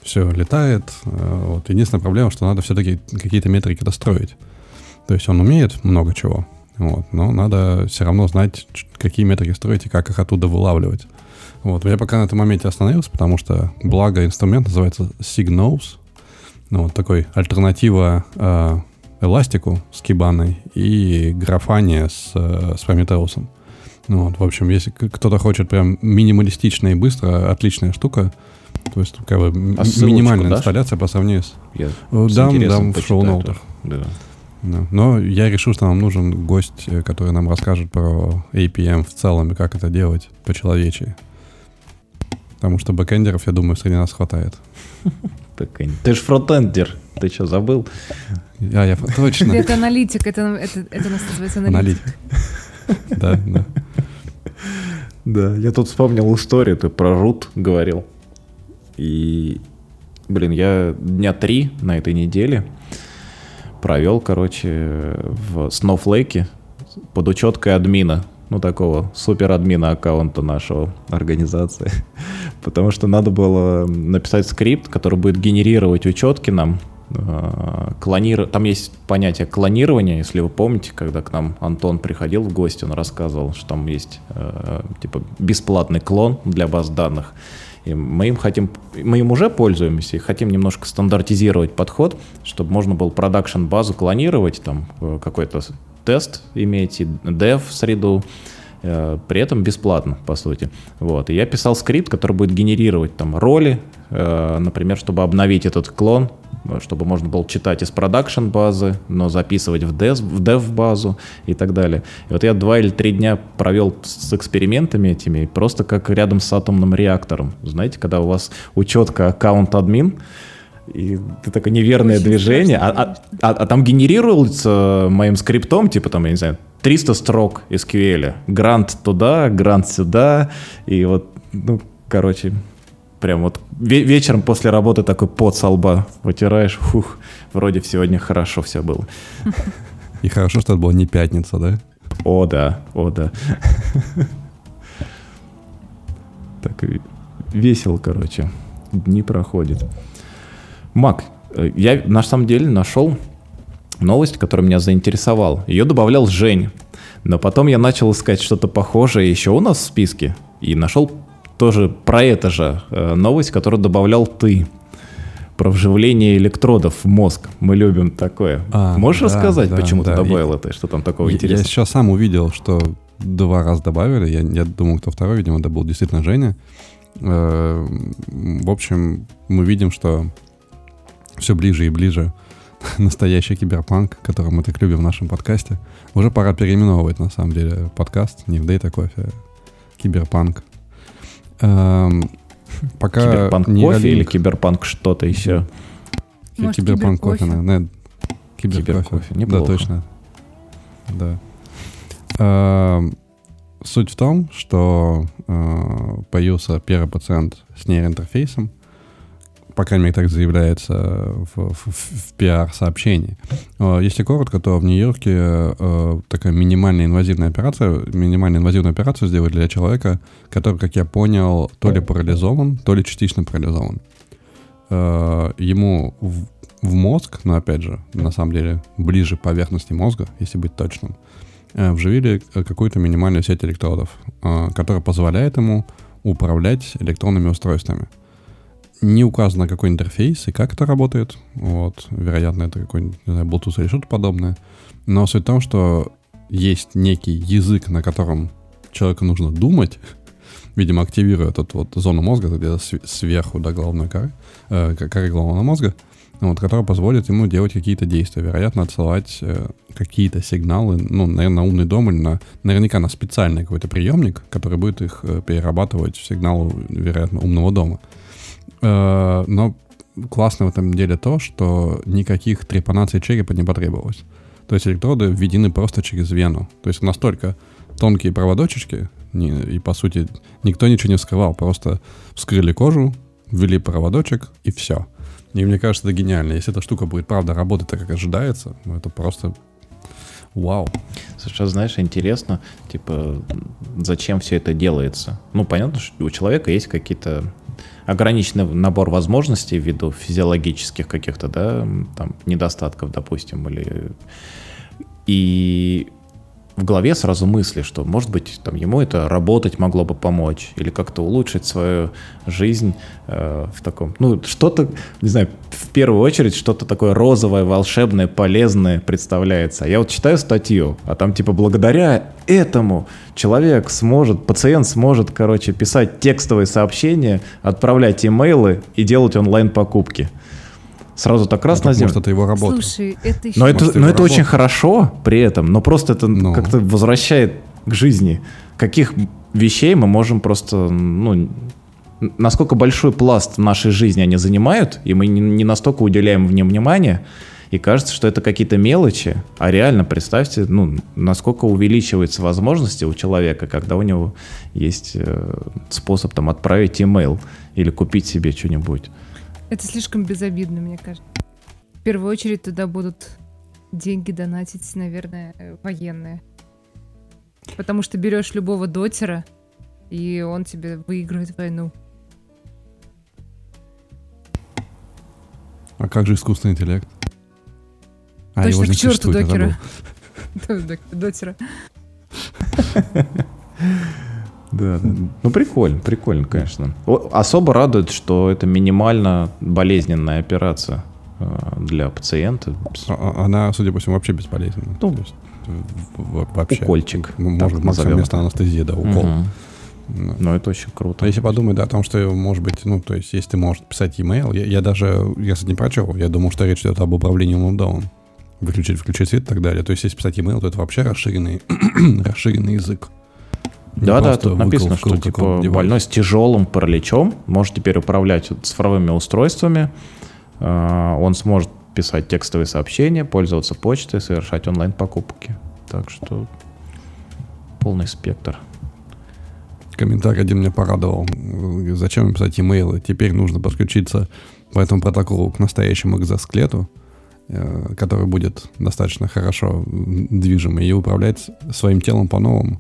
все летает. Э, вот. Единственная проблема, что надо все-таки какие-то метрики достроить. То есть он умеет много чего, вот, но надо все равно знать, какие метрики строить и как их оттуда вылавливать. Вот. Я пока на этом моменте остановился, потому что благо инструмент называется Signals. Ну, вот такой альтернатива э, Эластику с Кибаной и Графане с, э, с Prometheus. Ну, вот, в общем, если кто-то хочет прям минималистично и быстро, отличная штука. То есть, как бы, а минимальная дашь? инсталляция по сравнению с... Я дам, с дам в шоу-ноутах. Да. Да. Но я решил, что нам нужен гость, э, который нам расскажет про APM в целом и как это делать по-человечески. Потому что бэкэндеров, я думаю, среди нас хватает. Ты же фронтендер. Ты что, забыл? А, я точно. Это аналитик, это, это, это называется аналитик. Да, да. Да, я тут вспомнил историю, ты про root говорил. И, блин, я дня три на этой неделе провел, короче, в Snowflake под учеткой админа ну, такого супер админа аккаунта нашего организации. [LAUGHS] Потому что надо было написать скрипт, который будет генерировать учетки нам, э, клонир... Там есть понятие клонирования, если вы помните, когда к нам Антон приходил в гости, он рассказывал, что там есть э, типа бесплатный клон для баз данных. И мы им хотим, мы им уже пользуемся и хотим немножко стандартизировать подход, чтобы можно было production базу клонировать, там э, какой-то тест иметь, и dev среду, э, при этом бесплатно, по сути. Вот. И я писал скрипт, который будет генерировать там роли, э, например, чтобы обновить этот клон, чтобы можно было читать из production базы, но записывать в dev, в dev базу и так далее. И вот я два или три дня провел с экспериментами этими, просто как рядом с атомным реактором. Знаете, когда у вас учетка account admin, и ты такое неверное Очень движение, а, а, а, а там генерируется моим скриптом, типа там, я не знаю, 300 строк SQL, грант туда, грант сюда, и вот, ну, короче, прям вот вечером после работы такой пот со лба вытираешь, фух, вроде сегодня хорошо все было. И хорошо, что это была не пятница, да? О, да, о, да. Так, весело, короче, дни проходят. Мак, э, я на самом деле нашел новость, которая меня заинтересовала. Ее добавлял Жень. Но потом я начал искать что-то похожее еще у нас в списке. И нашел тоже про это же э, новость, которую добавлял ты. Про вживление электродов в мозг. Мы любим такое. А, Можешь да, рассказать, да, почему да. ты добавил я, это? Что там такого интересного? Я сейчас сам увидел, что два раза добавили. Я, я думал, кто второй, видимо, это был действительно Женя. Э, в общем, мы видим, что все ближе и ближе [LAUGHS] настоящий киберпанк, который мы так любим в нашем подкасте. Уже пора переименовывать, на самом деле, подкаст. Не в Data Coffee, а киберпанк. Эм, пока киберпанк не кофе ролинг... или киберпанк что-то еще? Может, киберпанк кофе, наверное. Киберкофе. Неплохо. Да, точно. Да. Эм, суть в том, что э, появился первый пациент с нейроинтерфейсом, по крайней мере, так заявляется в, в, в пиар-сообщении. Если коротко, то в Нью-Йорке такая минимальная инвазивная операция, минимальная инвазивную операцию сделали для человека, который, как я понял, то ли парализован, то ли частично парализован. Ему в, в мозг, но опять же, на самом деле, ближе поверхности мозга, если быть точным, вживили какую-то минимальную сеть электродов, которая позволяет ему управлять электронными устройствами. Не указано, какой интерфейс и как это работает. Вот, вероятно, это какой-нибудь, не знаю, Bluetooth или что-то подобное. Но суть в том, что есть некий язык, на котором человеку нужно думать, [LAUGHS] видимо, активируя эту вот зону мозга, где-то сверху до головной коры, э, коры головного мозга, вот, которая позволит ему делать какие-то действия, вероятно, отсылать э, какие-то сигналы, ну, наверное, на умный дом или на, наверняка на специальный какой-то приемник, который будет их э, перерабатывать в сигнал, вероятно, умного дома. Э, но классно в этом деле то, что никаких трепанаций черепа не потребовалось. То есть электроды введены просто через вену. То есть настолько тонкие проводочки, и по сути никто ничего не вскрывал, просто вскрыли кожу, ввели проводочек и все. И мне кажется, это гениально. Если эта штука будет правда работать так, как ожидается, ну, это просто вау. А знаешь, интересно, типа, зачем все это делается? Ну, понятно, что у человека есть какие-то ограниченный набор возможностей ввиду физиологических каких-то, да, там, недостатков, допустим, или... И в голове сразу мысли, что, может быть, там, ему это работать могло бы помочь, или как-то улучшить свою жизнь э, в таком, ну, что-то, не знаю, в первую очередь что-то такое розовое, волшебное, полезное представляется. Я вот читаю статью, а там типа благодаря этому человек сможет, пациент сможет, короче, писать текстовые сообщения, отправлять имейлы и делать онлайн-покупки сразу так раз ну, на землю. Может, это его работа. Слушай, это еще... Но это, но это очень хорошо при этом, но просто это ну. как-то возвращает к жизни. Каких вещей мы можем просто, ну, насколько большой пласт в нашей жизни они занимают, и мы не, не настолько уделяем в нем внимания, и кажется, что это какие-то мелочи, а реально представьте, ну, насколько увеличиваются возможности у человека, когда у него есть э, способ там отправить имейл или купить себе что-нибудь. Это слишком безобидно, мне кажется. В первую очередь туда будут деньги донатить, наверное, военные. Потому что берешь любого дотера, и он тебе выигрывает войну. А как же искусственный интеллект? А, Точно его к черту докера. Дотера. [LAUGHS] [LAUGHS] Да, да. Ну, прикольно, прикольно, конечно. Особо радует, что это минимально болезненная операция э, для пациента. А, а, она, судя по всему, вообще бесполезна. Ну, вообще. Укольчик. Может быть, вместо анестезии, да, укол. Угу. Да. Но это очень круто. А если подумать, да, о том, что, может быть, ну, то есть, если ты можешь писать e-mail, я, я даже, я, кстати, не прочел, я думал, что речь идет об управлении домом. Выключить, включить свет и так далее. То есть, если писать e-mail, то это вообще расширенный, [CLEARS THROAT] расширенный язык. Да, да, тут написано, что типа больной с тяжелым параличом может теперь управлять цифровыми устройствами. А, он сможет писать текстовые сообщения, пользоваться почтой, совершать онлайн-покупки. Так что полный спектр. Комментарий один меня порадовал. Зачем писать имейлы? Теперь нужно подключиться по этому протоколу к настоящему экзоскелету, э, который будет достаточно хорошо движимый и управлять своим телом по-новому.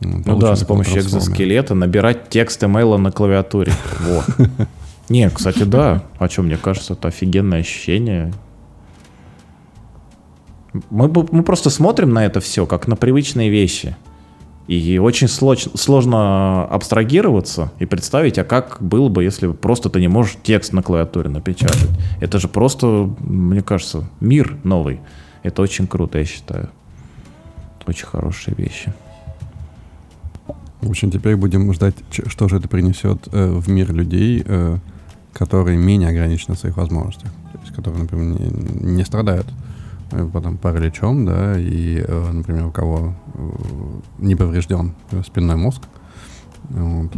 Ну да, с помощью экзоскелета набирать текст имейла на клавиатуре. Вот. [LAUGHS] Не, кстати, да. А что, мне кажется, это офигенное ощущение. Мы, мы просто смотрим на это все, как на привычные вещи. И очень слож, сложно абстрагироваться и представить, а как было бы, если просто ты не можешь текст на клавиатуре напечатать. Это же просто, мне кажется, мир новый. Это очень круто, я считаю. Очень хорошие вещи. В общем, теперь будем ждать, что же это принесет э, в мир людей, э, которые менее ограничены в своих возможностях. То есть, которые, например, не, не страдают э, потом параличом, да, и, например, у кого не поврежден спинной мозг, вот,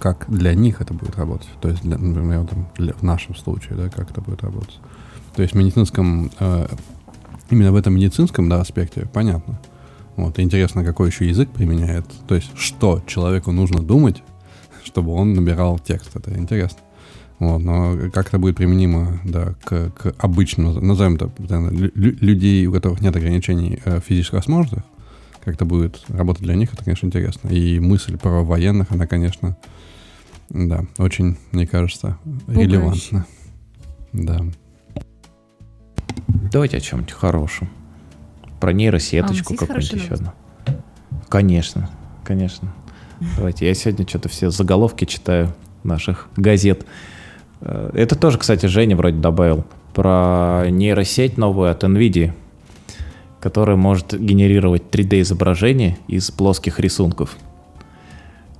как для них это будет работать. То есть, для, например, там, для, в нашем случае, да, как это будет работать. То есть в медицинском, именно в этом медицинском да, аспекте понятно. Вот, интересно, какой еще язык применяет. То есть, что человеку нужно думать, чтобы он набирал текст. Это интересно. Вот, но как это будет применимо да, к, к обычному, назовем это, людей, у которых нет ограничений э, физических возможностей, как это будет работать для них, это, конечно, интересно. И мысль про военных, она, конечно, да, очень, мне кажется, Пугающе. релевантна. Да. Давайте о чем-нибудь хорошем. Про нейросеточку а какую-нибудь еще одну. Конечно, конечно. Давайте, я сегодня что-то все заголовки читаю наших газет. Э, это тоже, кстати, Женя вроде добавил. Про нейросеть новую от NVIDIA, которая может генерировать 3D-изображение из плоских рисунков.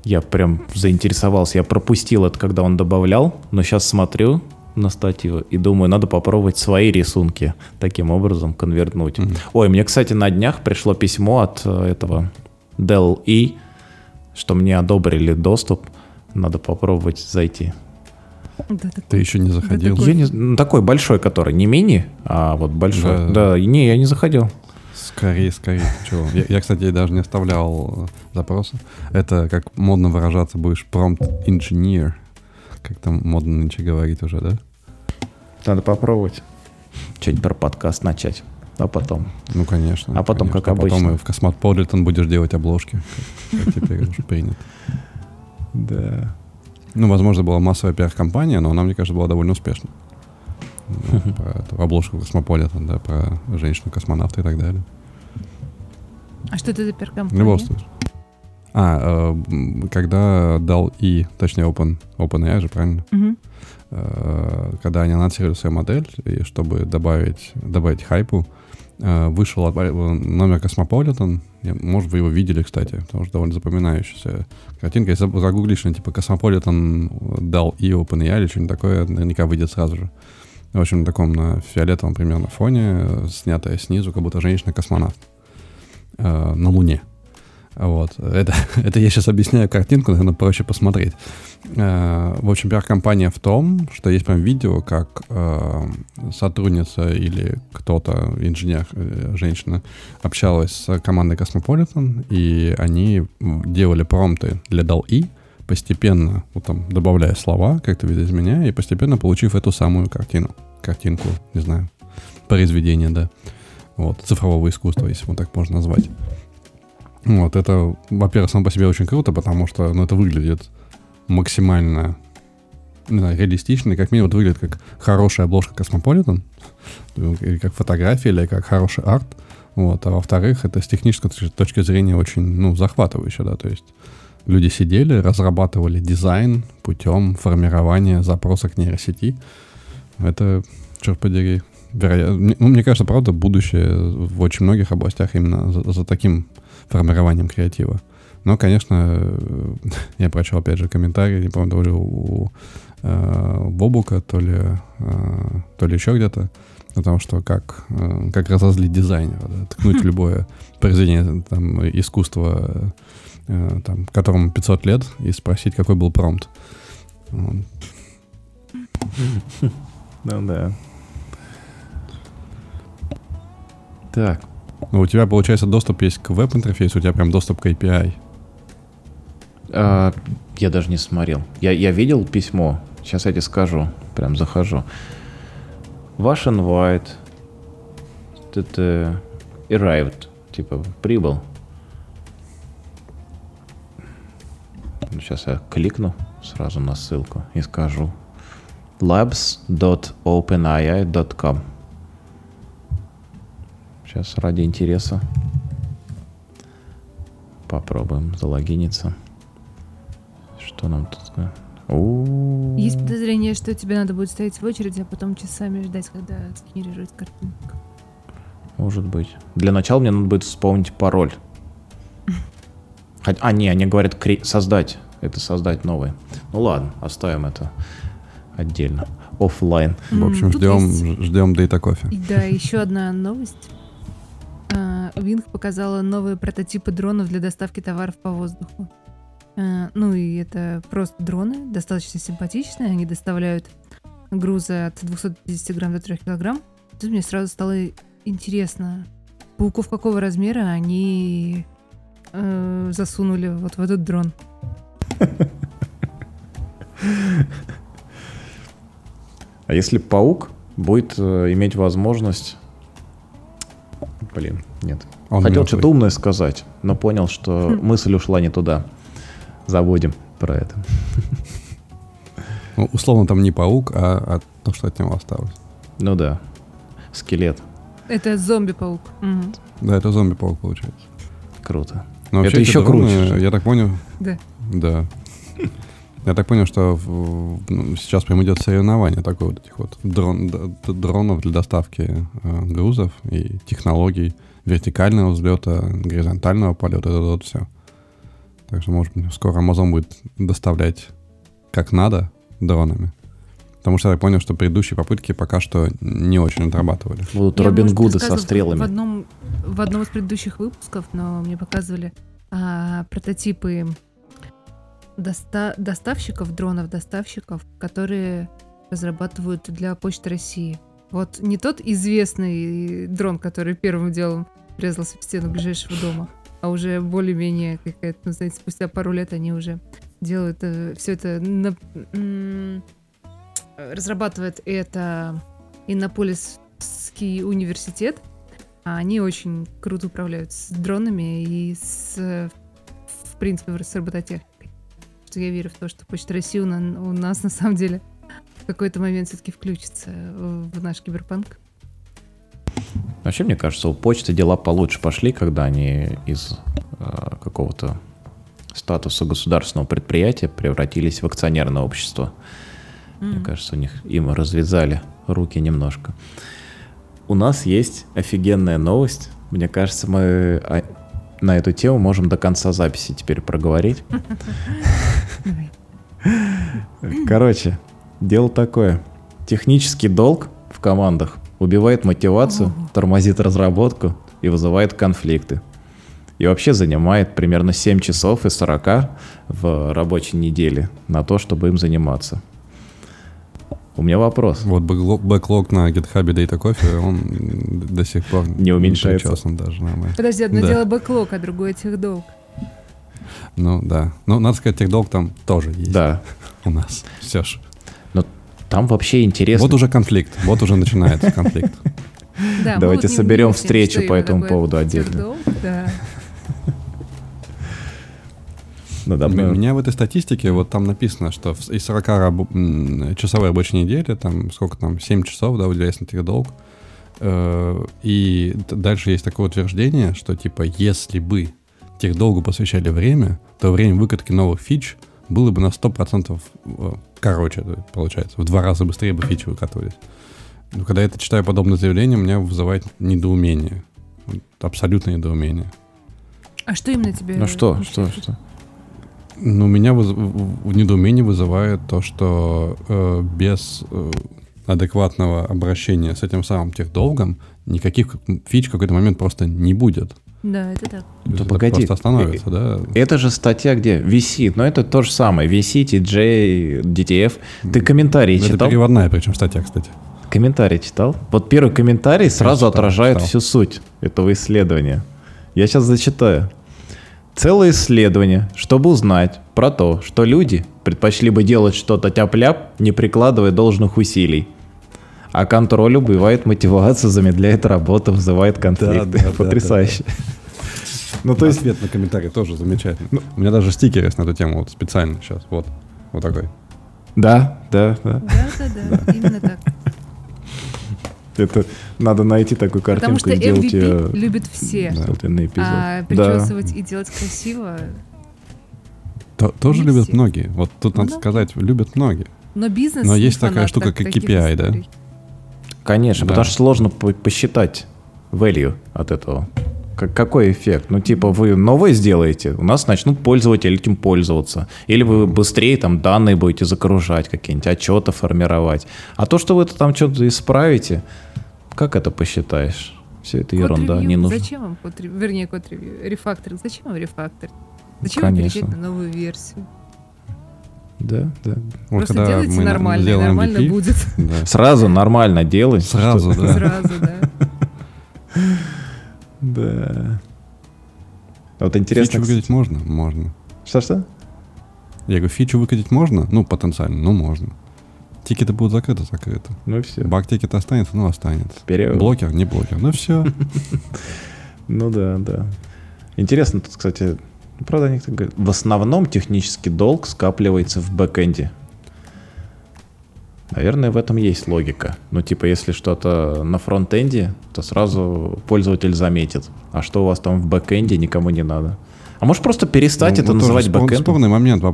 Я прям заинтересовался. Я пропустил это, когда он добавлял, но сейчас смотрю на статью и думаю, надо попробовать свои рисунки таким образом конвертнуть. Mm-hmm. Ой, мне, кстати, на днях пришло письмо от э, этого Dell E, что мне одобрили доступ. Надо попробовать зайти. Да, Ты еще не заходил? Да, такой. Я не, ну, такой большой, который не мини, а вот большой. Да, да не, я не заходил. Скорее, скорее. Чего? Я, я, кстати, даже не оставлял запроса. Это, как модно выражаться, будешь prompt engineer. Как там модно нынче говорить уже, да? Надо попробовать. Что-нибудь про подкаст начать. А потом. Ну, конечно. А потом, конечно. как обычно. А потом и в Космополитен будешь делать обложки. Как, как теперь уже принято. Да. Ну, возможно, была массовая пиар-компания, но она, мне кажется, была довольно успешна. Про эту обложку Космополита, да, про женщину-космонавта и так далее. А что это за пиар-компания? Случая. А, э, когда дал и, точнее, Open, OpenAI же, правильно? Угу. Э, когда они анонсировали свою модель, и чтобы добавить, добавить хайпу, э, вышел номер Cosmopolitan. Может, вы его видели, кстати, потому что довольно запоминающаяся картинка. Если загуглишь, ну, типа Cosmopolitan дал и OpenAI или что-нибудь такое, наверняка выйдет сразу же. В общем, на таком на фиолетовом примерно фоне, снятая снизу, как будто женщина-космонавт э, на Луне. Вот. Это, [LAUGHS] это я сейчас объясняю картинку, наверное, проще посмотреть. Э, в общем, пиар-компания в том, что есть прям видео, как э, сотрудница или кто-то, инженер, э, женщина, общалась с командой Cosmopolitan, и они делали промпты для DAL-E, постепенно, вот там, добавляя слова, как-то видоизменяя, и постепенно получив эту самую картину, картинку, не знаю, произведение, да, вот, цифрового искусства, если его так можно назвать. Вот, это, во-первых, само по себе очень круто, потому что, ну, это выглядит максимально, не знаю, реалистично, и как минимум это выглядит как хорошая обложка Cosmopolitan, или как фотография, или как хороший арт. Вот, а во-вторых, это с технической точки зрения очень, ну, захватывающе, да, то есть люди сидели, разрабатывали дизайн путем формирования запроса к нейросети. Это, черт подери, вероятно, ну, мне кажется, правда, будущее в очень многих областях именно за, за таким формированием креатива. Но, конечно, э, [LAUGHS] я прочел, опять же, комментарий, не помню, то ли у э, Бобука, то ли, э, то ли еще где-то, о том, что как, э, как разозлить дизайнера, да, ткнуть в любое произведение там, искусства, э, там, которому 500 лет, и спросить, какой был промпт. Ну да. Так. Ну, у тебя, получается, доступ есть к веб-интерфейсу, у тебя прям доступ к API. А, я даже не смотрел. Я, я видел письмо. Сейчас я тебе скажу. Прям захожу. Ваш invite. Это arrived. Типа, прибыл. Сейчас я кликну сразу на ссылку и скажу labs.openai.com Сейчас ради интереса попробуем залогиниться. Что нам тут? У-у-у. Есть подозрение, что тебе надо будет стоять в очереди, а потом часами ждать, когда сгенерирует картинку. Может быть. Для начала мне надо будет вспомнить пароль. А, не, они говорят создать. Это создать новый. Ну ладно, оставим это отдельно. Оффлайн. В общем, ждем, ждем Data Coffee. Да, еще одна новость. Wing показала новые прототипы дронов для доставки товаров по воздуху. А, ну и это просто дроны, достаточно симпатичные. Они доставляют грузы от 250 грамм до 3 килограмм. Тут мне сразу стало интересно, пауков какого размера они э, засунули вот в этот дрон. [LAUGHS] А если паук будет э, иметь возможность... Блин, нет. Он Хотел мертвый. что-то умное сказать, но понял, что мысль ушла не туда. Забудем про это. Ну, условно там не паук, а, а то, что от него осталось. Ну да, скелет. Это зомби-паук. Мгм. Да, это зомби-паук получается. Круто. Но Это вообще эти еще дроны, круче. Я так понял, Да. да. Я так понял, что в- ну, сейчас прям идет соревнование такое вот этих вот дрон, дронов для доставки э, грузов и технологий вертикального взлета, горизонтального полета, это вот все. Так что, может быть, скоро Amazon будет доставлять как надо дронами. Потому что я так понял, что предыдущие попытки пока что не очень отрабатывали. Будут Я, Робин может, Гуды со рассказывала В стрелами. одном, в одном из предыдущих выпусков, но мне показывали а, прототипы доста- доставщиков, дронов-доставщиков, которые разрабатывают для Почты России. Вот не тот известный дрон, который первым делом врезался в стену ближайшего дома, а уже более-менее какая-то, ну, знаете, спустя пару лет они уже делают все это, на- м, разрабатывает это Иннополисский университет, а они очень круто управляют с дронами и с, э, в принципе, с робототехникой. Что я верю в то, что Почта России у, на- у нас на самом деле в какой-то момент все-таки включится в наш киберпанк. Вообще, мне кажется, у почты дела получше пошли, когда они из э, какого-то статуса государственного предприятия превратились в акционерное общество. Мне М. кажется, у них им развязали руки немножко. У нас есть офигенная новость. Мне кажется, мы на эту тему можем до конца записи теперь проговорить. Короче, дело такое. Технический долг в командах убивает мотивацию, тормозит разработку и вызывает конфликты. И вообще занимает примерно 7 часов из 40 в рабочей неделе на то, чтобы им заниматься. У меня вопрос. Вот бэклог, на GitHub Data Coffee, он до сих пор Не уменьшается. даже нормально. Подожди, одно Да. дело бэклог, а другое техдолг. Ну да. Ну, надо сказать, техдолг там тоже есть Да, у нас. Все ж. но там вообще интересно. Вот уже конфликт. Вот уже начинается конфликт. Да, мы Давайте соберем встречу по этому поводу отдельно. Надо У мной- меня в этой статистике вот там написано, что из 40 рабо- м, часовой рабочей недели, там сколько там, 7 часов, да, уделяется на техдолг. Э, И дальше есть такое утверждение, что типа если бы техдолгу посвящали время, то время выкатки новых фич было бы на 100% э, короче, получается. В два раза быстрее бы фичи выкатывались. Но когда я это читаю подобное заявление, у меня вызывает недоумение. Абсолютное недоумение. А что именно тебе... Ну что, что, что? Ну, меня выз- в- в недоумение вызывает то, что э, без э, адекватного обращения с этим самым техдолгом никаких фич в какой-то момент просто не будет. Да, это так. То Да это погоди. Просто остановится, да? Это же статья где? Висит, но это то же самое. Висит, TJ, DTF. Ты комментарии Это читал? переводная причем статья, кстати. Комментарий читал? Вот первый комментарий сразу читал, отражает читал. всю суть этого исследования. Я сейчас зачитаю. Целое исследование, чтобы узнать про то, что люди предпочли бы делать что-то тяп-ляп, не прикладывая должных усилий. А контроль убивает мотивацию, замедляет работу, вызывает конфликты. да, да, Потрясающе. Ну, то есть, Ответ на комментарий тоже замечательный. У меня даже стикер есть на эту тему вот специально сейчас. Вот. Вот такой. да, да, да. Да, да, да, именно так. Это надо найти такую Потому картинку что и сделать MVP ее любят все. ссылкой эпизод. А Да. причесывать и делать красиво. То- тоже Не любят все. многие. Вот тут надо Да. сказать, любят многие. Но бизнес... Но не есть такая штука, так- как KPI, да? историй. Конечно, Да. потому что сложно по- посчитать value от этого. Как- какой эффект? Ну, типа, вы новое сделаете, у нас начнут пользователи этим пользоваться. Или вы быстрее там данные будете загружать, какие-нибудь отчеты формировать. А то, что вы это там что-то исправите, как это посчитаешь? Все это ерунда, не нужно. Зачем вам код-ревью? Вернее, код-ревью. Рефакторинг. Зачем вам рефактор? Зачем вам Конечно. переезжать на новую версию? Да, да. Вот Просто когда делайте мы нормально, и нормально MVP, будет. да. Сразу нормально делай. Сразу, да. Сразу, да. [LAUGHS] Да. Вот интересно. выглядеть можно? Можно. Что-что? Я говорю, фичу выкатить можно? Ну, потенциально, ну, можно. Тикеты будут закрыты, закрыты. Ну все. Баг тикет останется, ну, останется. Вперед. Блокер, не блокер. Ну, все. [LAUGHS] Ну да, да. Интересно тут, кстати, правда, они говорят, в основном технический долг скапливается в бэкэнде. Наверное, в этом есть логика. Ну, типа, если что-то на фронтенде, то сразу пользователь заметит. А что у вас там в бэкэнде, никому не надо. А может просто перестать Ну, это ну, называть бэкэндом? Спорный момент.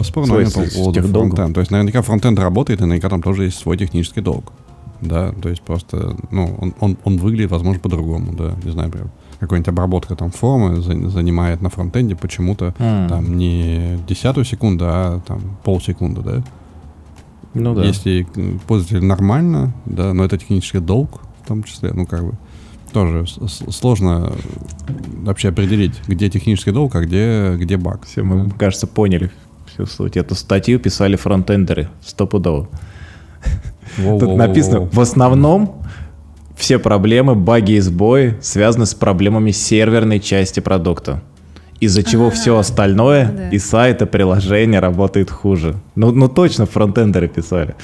Спорный момент по смысле, с поводу техдолгом? фронтенд. То есть наверняка фронтенд работает, и наверняка там тоже есть свой технический долг. Да, то есть просто, ну, он, он, он выглядит, возможно, по-другому, да, не знаю, прям какая-нибудь обработка там формы за- занимает на фронтенде почему-то М. там не десятую секунду, а там полсекунды, да. Ну да. Если пользователь нормально, да, но это технический долг в том числе, ну, как бы, тоже сложно вообще определить, где технический долг, а где, где баг. Все, мы, кажется, поняли суть. Эту статью писали фронтендеры, стопудово. Тут написано, в основном все проблемы, баги и сбои связаны с проблемами серверной части продукта. Из-за чего все остальное, Да. и сайты, приложения работает хуже. Ну, ну точно фронтендеры писали.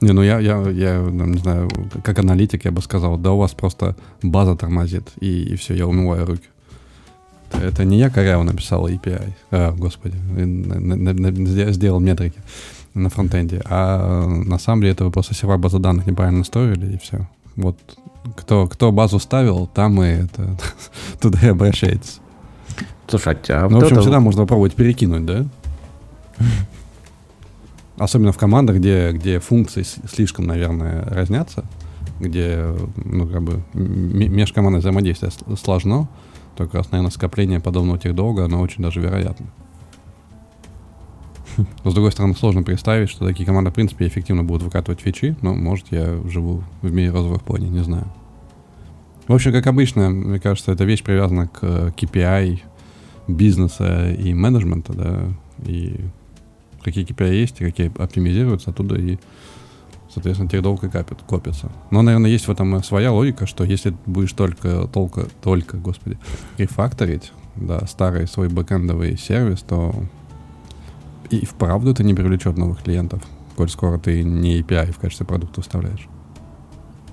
Не, ну я, я, я ну, не знаю, как аналитик я бы сказал, да у вас просто база тормозит, и, и все, я умываю руки. Это, это не я коряво написал API, а, господи, на- на- на- сделал метрики на фронтенде, а на самом деле это вы просто сервер базы данных неправильно настроили, и все. Вот кто, кто базу ставил, там и это, [LAUGHS] туда и обращайтесь. Слушай, а Ну, в общем, всегда можно попробовать перекинуть, да? [LAUGHS] Особенно в командах, где, где функции слишком, наверное, разнятся, где, ну, как бы, межкомандное взаимодействие сложно, то как раз, наверное, скопление подобного техдолга, оно очень даже вероятно. [LAUGHS] Но, с другой стороны, сложно представить, что такие команды, в принципе, эффективно будут выкатывать фичи, но, может, я живу в мире розовых пони, не знаю. В общем, как обычно, мне кажется, эта вещь привязана к э, KPI бизнеса и менеджмента, да, и какие KPI есть, и какие оптимизируются, оттуда и, соответственно, техдолг и капит, копится. Но, наверное, есть в этом своя логика, что если ты будешь только, только, только, господи, рефакторить, да, старый свой бэкэндовый сервис, то и вправду это не привлечет новых клиентов, коль скоро ты не API в качестве продукта выставляешь.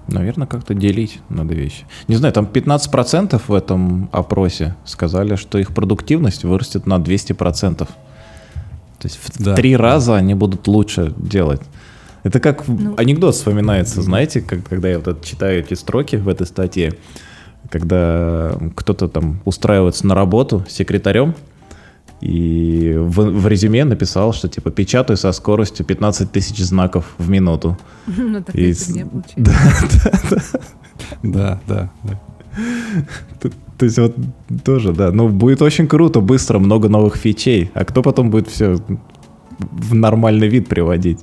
Наверное, как-то делить надо вещи. Не знаю, там 15% в этом опросе сказали, что их продуктивность вырастет на 200%. То есть в Да. три раза они будут лучше делать. Это как Ну. анекдот вспоминается, знаете, как, когда я вот это читаю эти строки в этой статье, когда кто-то там устраивается на работу секретарем, и в, в резюме написал, что типа печатаю со скоростью 15 тысяч знаков в минуту. [LAUGHS] Ну, такая И с- фигня [LAUGHS] получается. Да, да, да. [LAUGHS] То, то есть вот тоже, да. Ну, будет очень круто, быстро, много новых фичей. А кто потом будет все в нормальный вид приводить?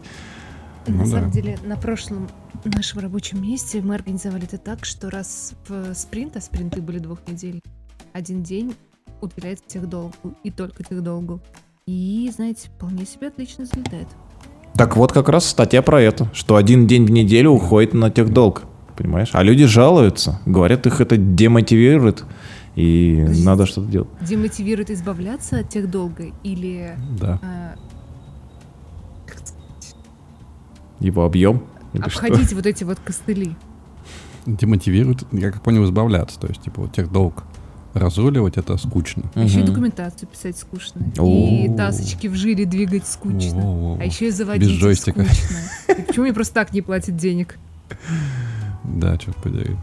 Ну На да. самом деле, на прошлом нашем рабочем месте мы организовали это так, что раз в спринт, а спринты были двух недель, один день уделяется техдолгу, и только техдолгу. И, знаете, вполне себе отлично залетает. Так вот как раз статья про это, что один день в неделю уходит на техдолг, понимаешь? А люди жалуются, говорят, их это демотивирует, и Подождите. надо что-то делать. Демотивирует избавляться от техдолга или Да. а, Его объем. или что? вот эти вот костыли? Демотивирует, я как понял, избавляться. То есть, типа, вот техдолг разруливать это скучно. Еще и документацию писать скучно. О. И тасочки в жире двигать скучно. О-о-о. А еще и заводить их джойстика. скучно. [LAUGHS] И почему мне просто так не платят денег? Да, черт подери.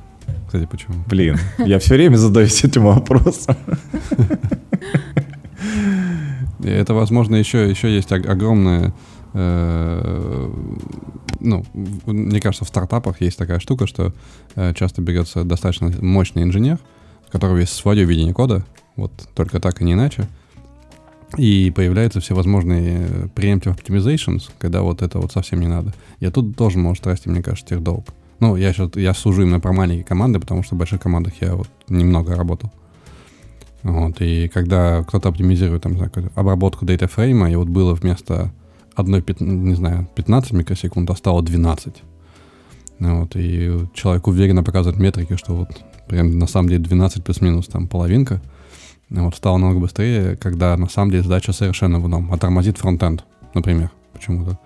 Кстати, почему? Блин, я все время задаюсь этим вопросом. [LAUGHS] Это, возможно, еще, еще есть ог- огромная... э, ну, мне кажется, в стартапах есть такая штука, что э, часто берется достаточно мощный инженер, у которого есть свое видение кода, вот только так и не иначе, и появляются всевозможные preemptive optimizations, когда вот это вот совсем не надо. И тут тоже может расти, мне кажется, техдолг. Ну, я сейчас я сужу именно про маленькие команды, потому что в больших командах я вот немного работал. Вот, и когда кто-то оптимизирует там, знаю, обработку дейтафрейма, и вот было вместо одной, не знаю, 15 микросекунд, а стало 12. Ну Вот, и человек уверенно показывает метрики, что вот прям на самом деле 12 плюс-минус там половинка. вот, стало намного быстрее, когда на самом деле задача совершенно в ином. А тормозит фронтенд, например, почему-то.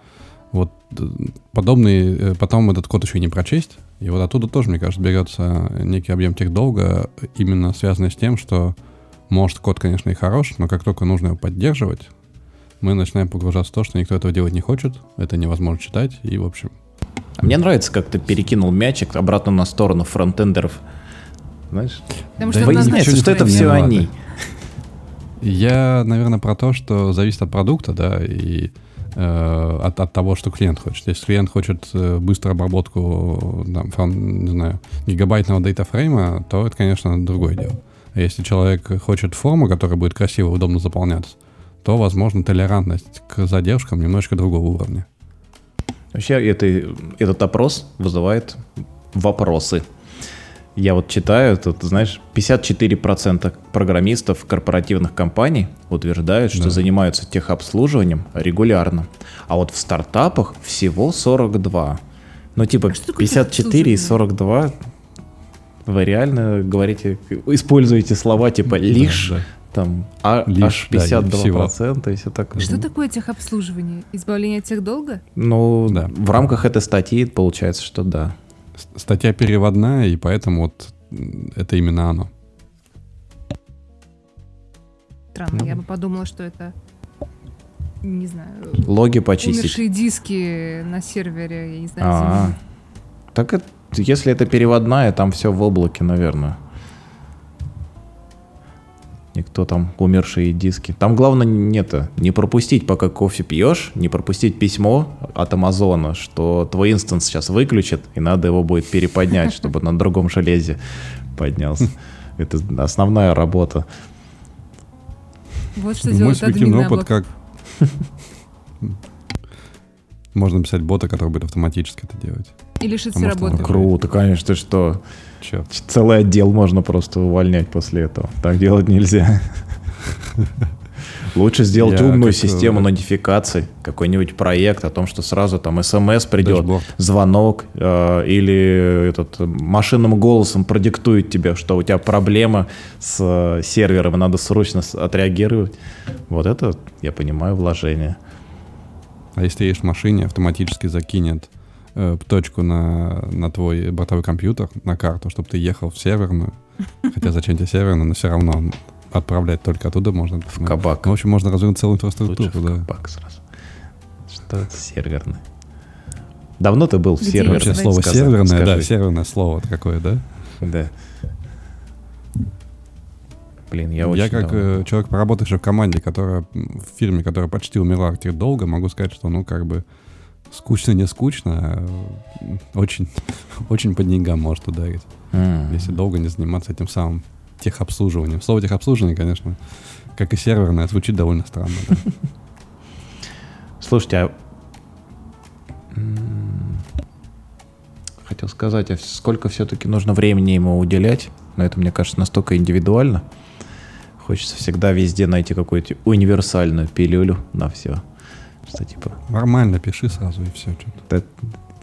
Вот э, подобный, э, потом этот код еще и не прочесть, и вот оттуда тоже, мне кажется, берется некий объем техдолга, именно связанный с тем, что может код, конечно, и хорош, но как только нужно его поддерживать, мы начинаем погружаться в то, что никто этого делать не хочет, это невозможно читать, и, в общем... А мне нравится, как ты перекинул мячик обратно на сторону фронтендеров. Знаешь? Потому Да что у нас выясняется, что это не все они. Я, наверное, про то, что зависит от продукта, да, и э, от, от того, что клиент хочет. Если клиент хочет э, быструю обработку, там, фрон- не знаю, гигабайтного дейтафрейма, то это, конечно, другое дело. А если человек хочет форму, которая будет красиво и удобно заполняться, то, возможно, толерантность к задержкам немножко другого уровня. Вообще, это, этот опрос вызывает вопросы. Я вот читаю, тут, знаешь, 54% программистов корпоративных компаний утверждают, что Да. занимаются техобслуживанием регулярно. А вот в стартапах всего 42. Ну, типа, А что такое 54 и техобслуживание? 42 вы реально говорите, используете слова типа лишь, Да, да. Там, а, Лишь, аж да, и 52% и все такое. Что такое техобслуживание? Избавление от техдолга? Ну, Да. в рамках этой статьи получается, что да. Статья переводная, и поэтому вот это именно оно. Странно, Ну. я бы подумала, что это, не знаю, Логи почистить. умершие диски на сервере, я не знаю, А, заменить. так это, если это переводная, там все в облаке, наверное. Никто там умершие диски. Там главное не это, не пропустить, пока кофе пьешь, не пропустить письмо от Амазона, что твой инстанс сейчас выключит, и надо его будет переподнять, [LAUGHS] чтобы на другом железе поднялся. [LAUGHS] Это основная работа. Вот что Мой делает админ опыт как... [LAUGHS] Можно написать бота, который будет автоматически это делать. И лишиться А он работы. Круто, конечно, ты что? Черт. Целый отдел можно просто увольнять после этого. Так делать нельзя. [LAUGHS] Лучше сделать Я умную как, систему э, нотификаций, какой-нибудь проект о том, что сразу там смс придет, Дэшборд. звонок э, или этот э, машинным голосом продиктует тебе, что у тебя проблема с э, сервером, и надо срочно отреагировать. Вот это, я понимаю, вложение. А если едешь в машине, автоматически закинет э, точку на, на твой бортовой компьютер, на карту, чтобы ты ехал в серверную. [LAUGHS] Хотя зачем тебе серверную, но все равно отправлять только оттуда можно. В Ну, кабак. Ну, в общем, можно развернуть целую Лучше инфраструктуру, в да. кабак сразу. Что это серверный? Давно ты был в сервере? Вообще слово Сказа- серверное, да, скажи. серверное слово такое, да? Да. Блин, я очень Я как давно. э, человек, поработавший в команде, которая в фирме, которая почти умерла так долго, могу сказать, что ну как бы скучно не скучно, а, очень, [LAUGHS] очень по деньгам может ударить, М. если долго не заниматься этим самым техобслуживанием. Слово техобслуживание, конечно, как и серверное, звучит довольно странно. да. [LAUGHS] Слушайте, а... Хотел сказать, а сколько все-таки нужно времени ему уделять? Но это, мне кажется, настолько индивидуально. Хочется всегда везде найти какую-то универсальную пилюлю на все. Что типа... Нормально, пиши сразу и все. да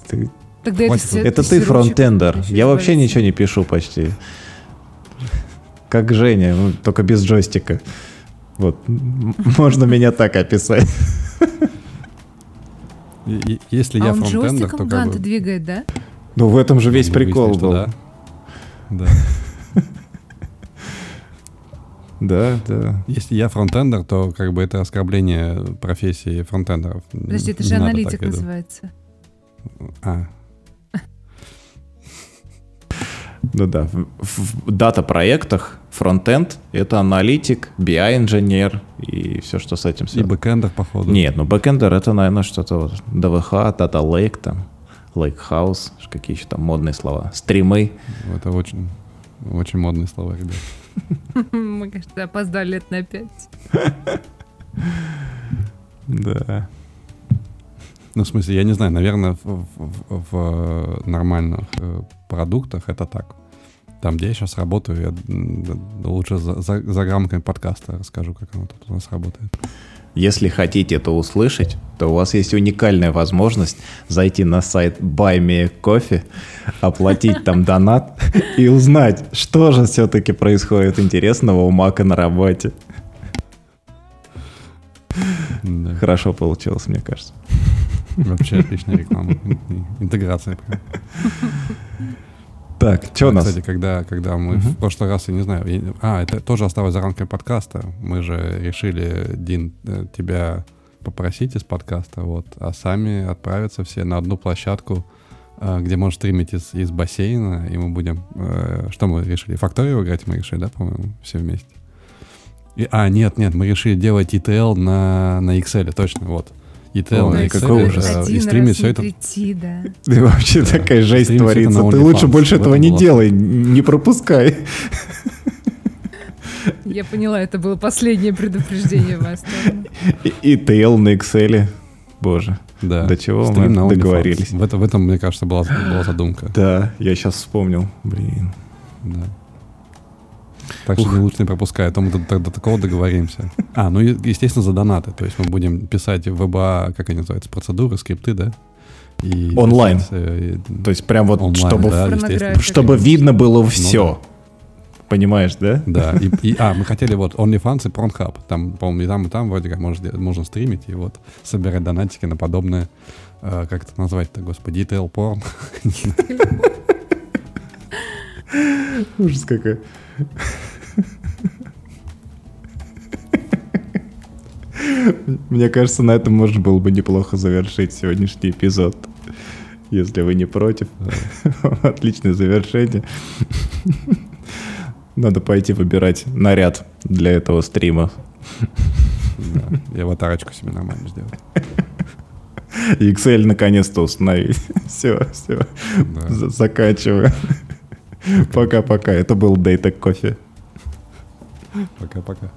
ты- Тогда это, Хватит все- это ты фронтендер. Я вообще ничего не пишу почти. Как Женя, ну, только без джойстика. Вот. [LAUGHS] Можно меня так описать. Если А я он фронтендер, джойстиком то как ганты бы... двигает, да? Ну, в этом же весь прикол был. Да. [LAUGHS] Да. Да. Если я фронтендер, то как бы это оскорбление профессии фронтендеров. Подожди, это же аналитик называется. А, [LAUGHS] Ну да, в, дата-проектах фронтенд — это аналитик, BI-инженер и все, что с этим и связано. бэкэндер, походу. Нет, ну бэкэндер — это, наверное, что-то вот DVH, Data Lake, там, Lakehouse, ш- какие еще там модные слова, стримы. Это очень, очень модные слова, ребят. [LAUGHS] Мы, кажется, опоздали лет на пять. Да. Ну, в смысле, я не знаю, наверное, в, в нормальных э, продуктах это так. Там, где я сейчас работаю, я лучше за, за, за рамками подкаста расскажу, как оно тут у нас работает. Если хотите это услышать, то у вас есть уникальная возможность зайти на сайт Buy Me Coffee, оплатить там донат и узнать, что же все-таки происходит интересного у Мака на работе. Да. Хорошо получилось, мне кажется. Вообще отличная реклама. Интеграция. Так, что у нас? Кстати, когда, когда мы в прошлый раз, я не знаю, а, это тоже осталось за рамками подкаста. Мы же решили, Дин, э, тебя попросить из подкаста, вот, а сами отправиться все на одну площадку, э, где можно стримить из, из бассейна, и мы будем... Э, что мы решили? Факторию играть мы решили, да, по-моему, все вместе? И, а, нет, нет, мы решили делать ETL на, на Excel, точно, вот. ETL Ой, на Excel, какой ужас. Один и стримить все это... Прийти, да. И вообще да. такая жесть творится. Ты лучше больше этого не делай, не пропускай. Я поняла, это было последнее предупреждение вас. И ETL на Excel. Боже. Да. До чего Стрим мы договорились. В, это, в этом, мне кажется, была, была задумка. Да, я сейчас вспомнил. Блин. Да. Так что лучше не пропускай, а то мы до, до, до такого договоримся. А, ну, естественно, за донаты. То есть мы будем писать в ВБА, как они называются, процедуры, скрипты, да? И онлайн. Писать, и, То есть прям вот, онлайн, чтобы, да, чтобы видно было все. Ну, да. Понимаешь, да? Да. И, и, [LAUGHS] а, мы хотели вот OnlyFans и Pornhub. Там, по-моему, и там, и там вроде как можно, можно стримить и вот собирать донатики на подобное, э, как это назвать-то, господи, detail porn. [LAUGHS] Ужас какой. Мне кажется, на этом можно было бы неплохо завершить сегодняшний эпизод. Если вы не против. [LAUGHS] Отличное завершение. Надо пойти выбирать наряд для этого стрима. Да, и аватарочку себе нормально сделать. Excel наконец-то установить. [LAUGHS] Все, все. Да. Заканчиваю. Пока-пока. Это был Дейтек Кофе. Пока-пока.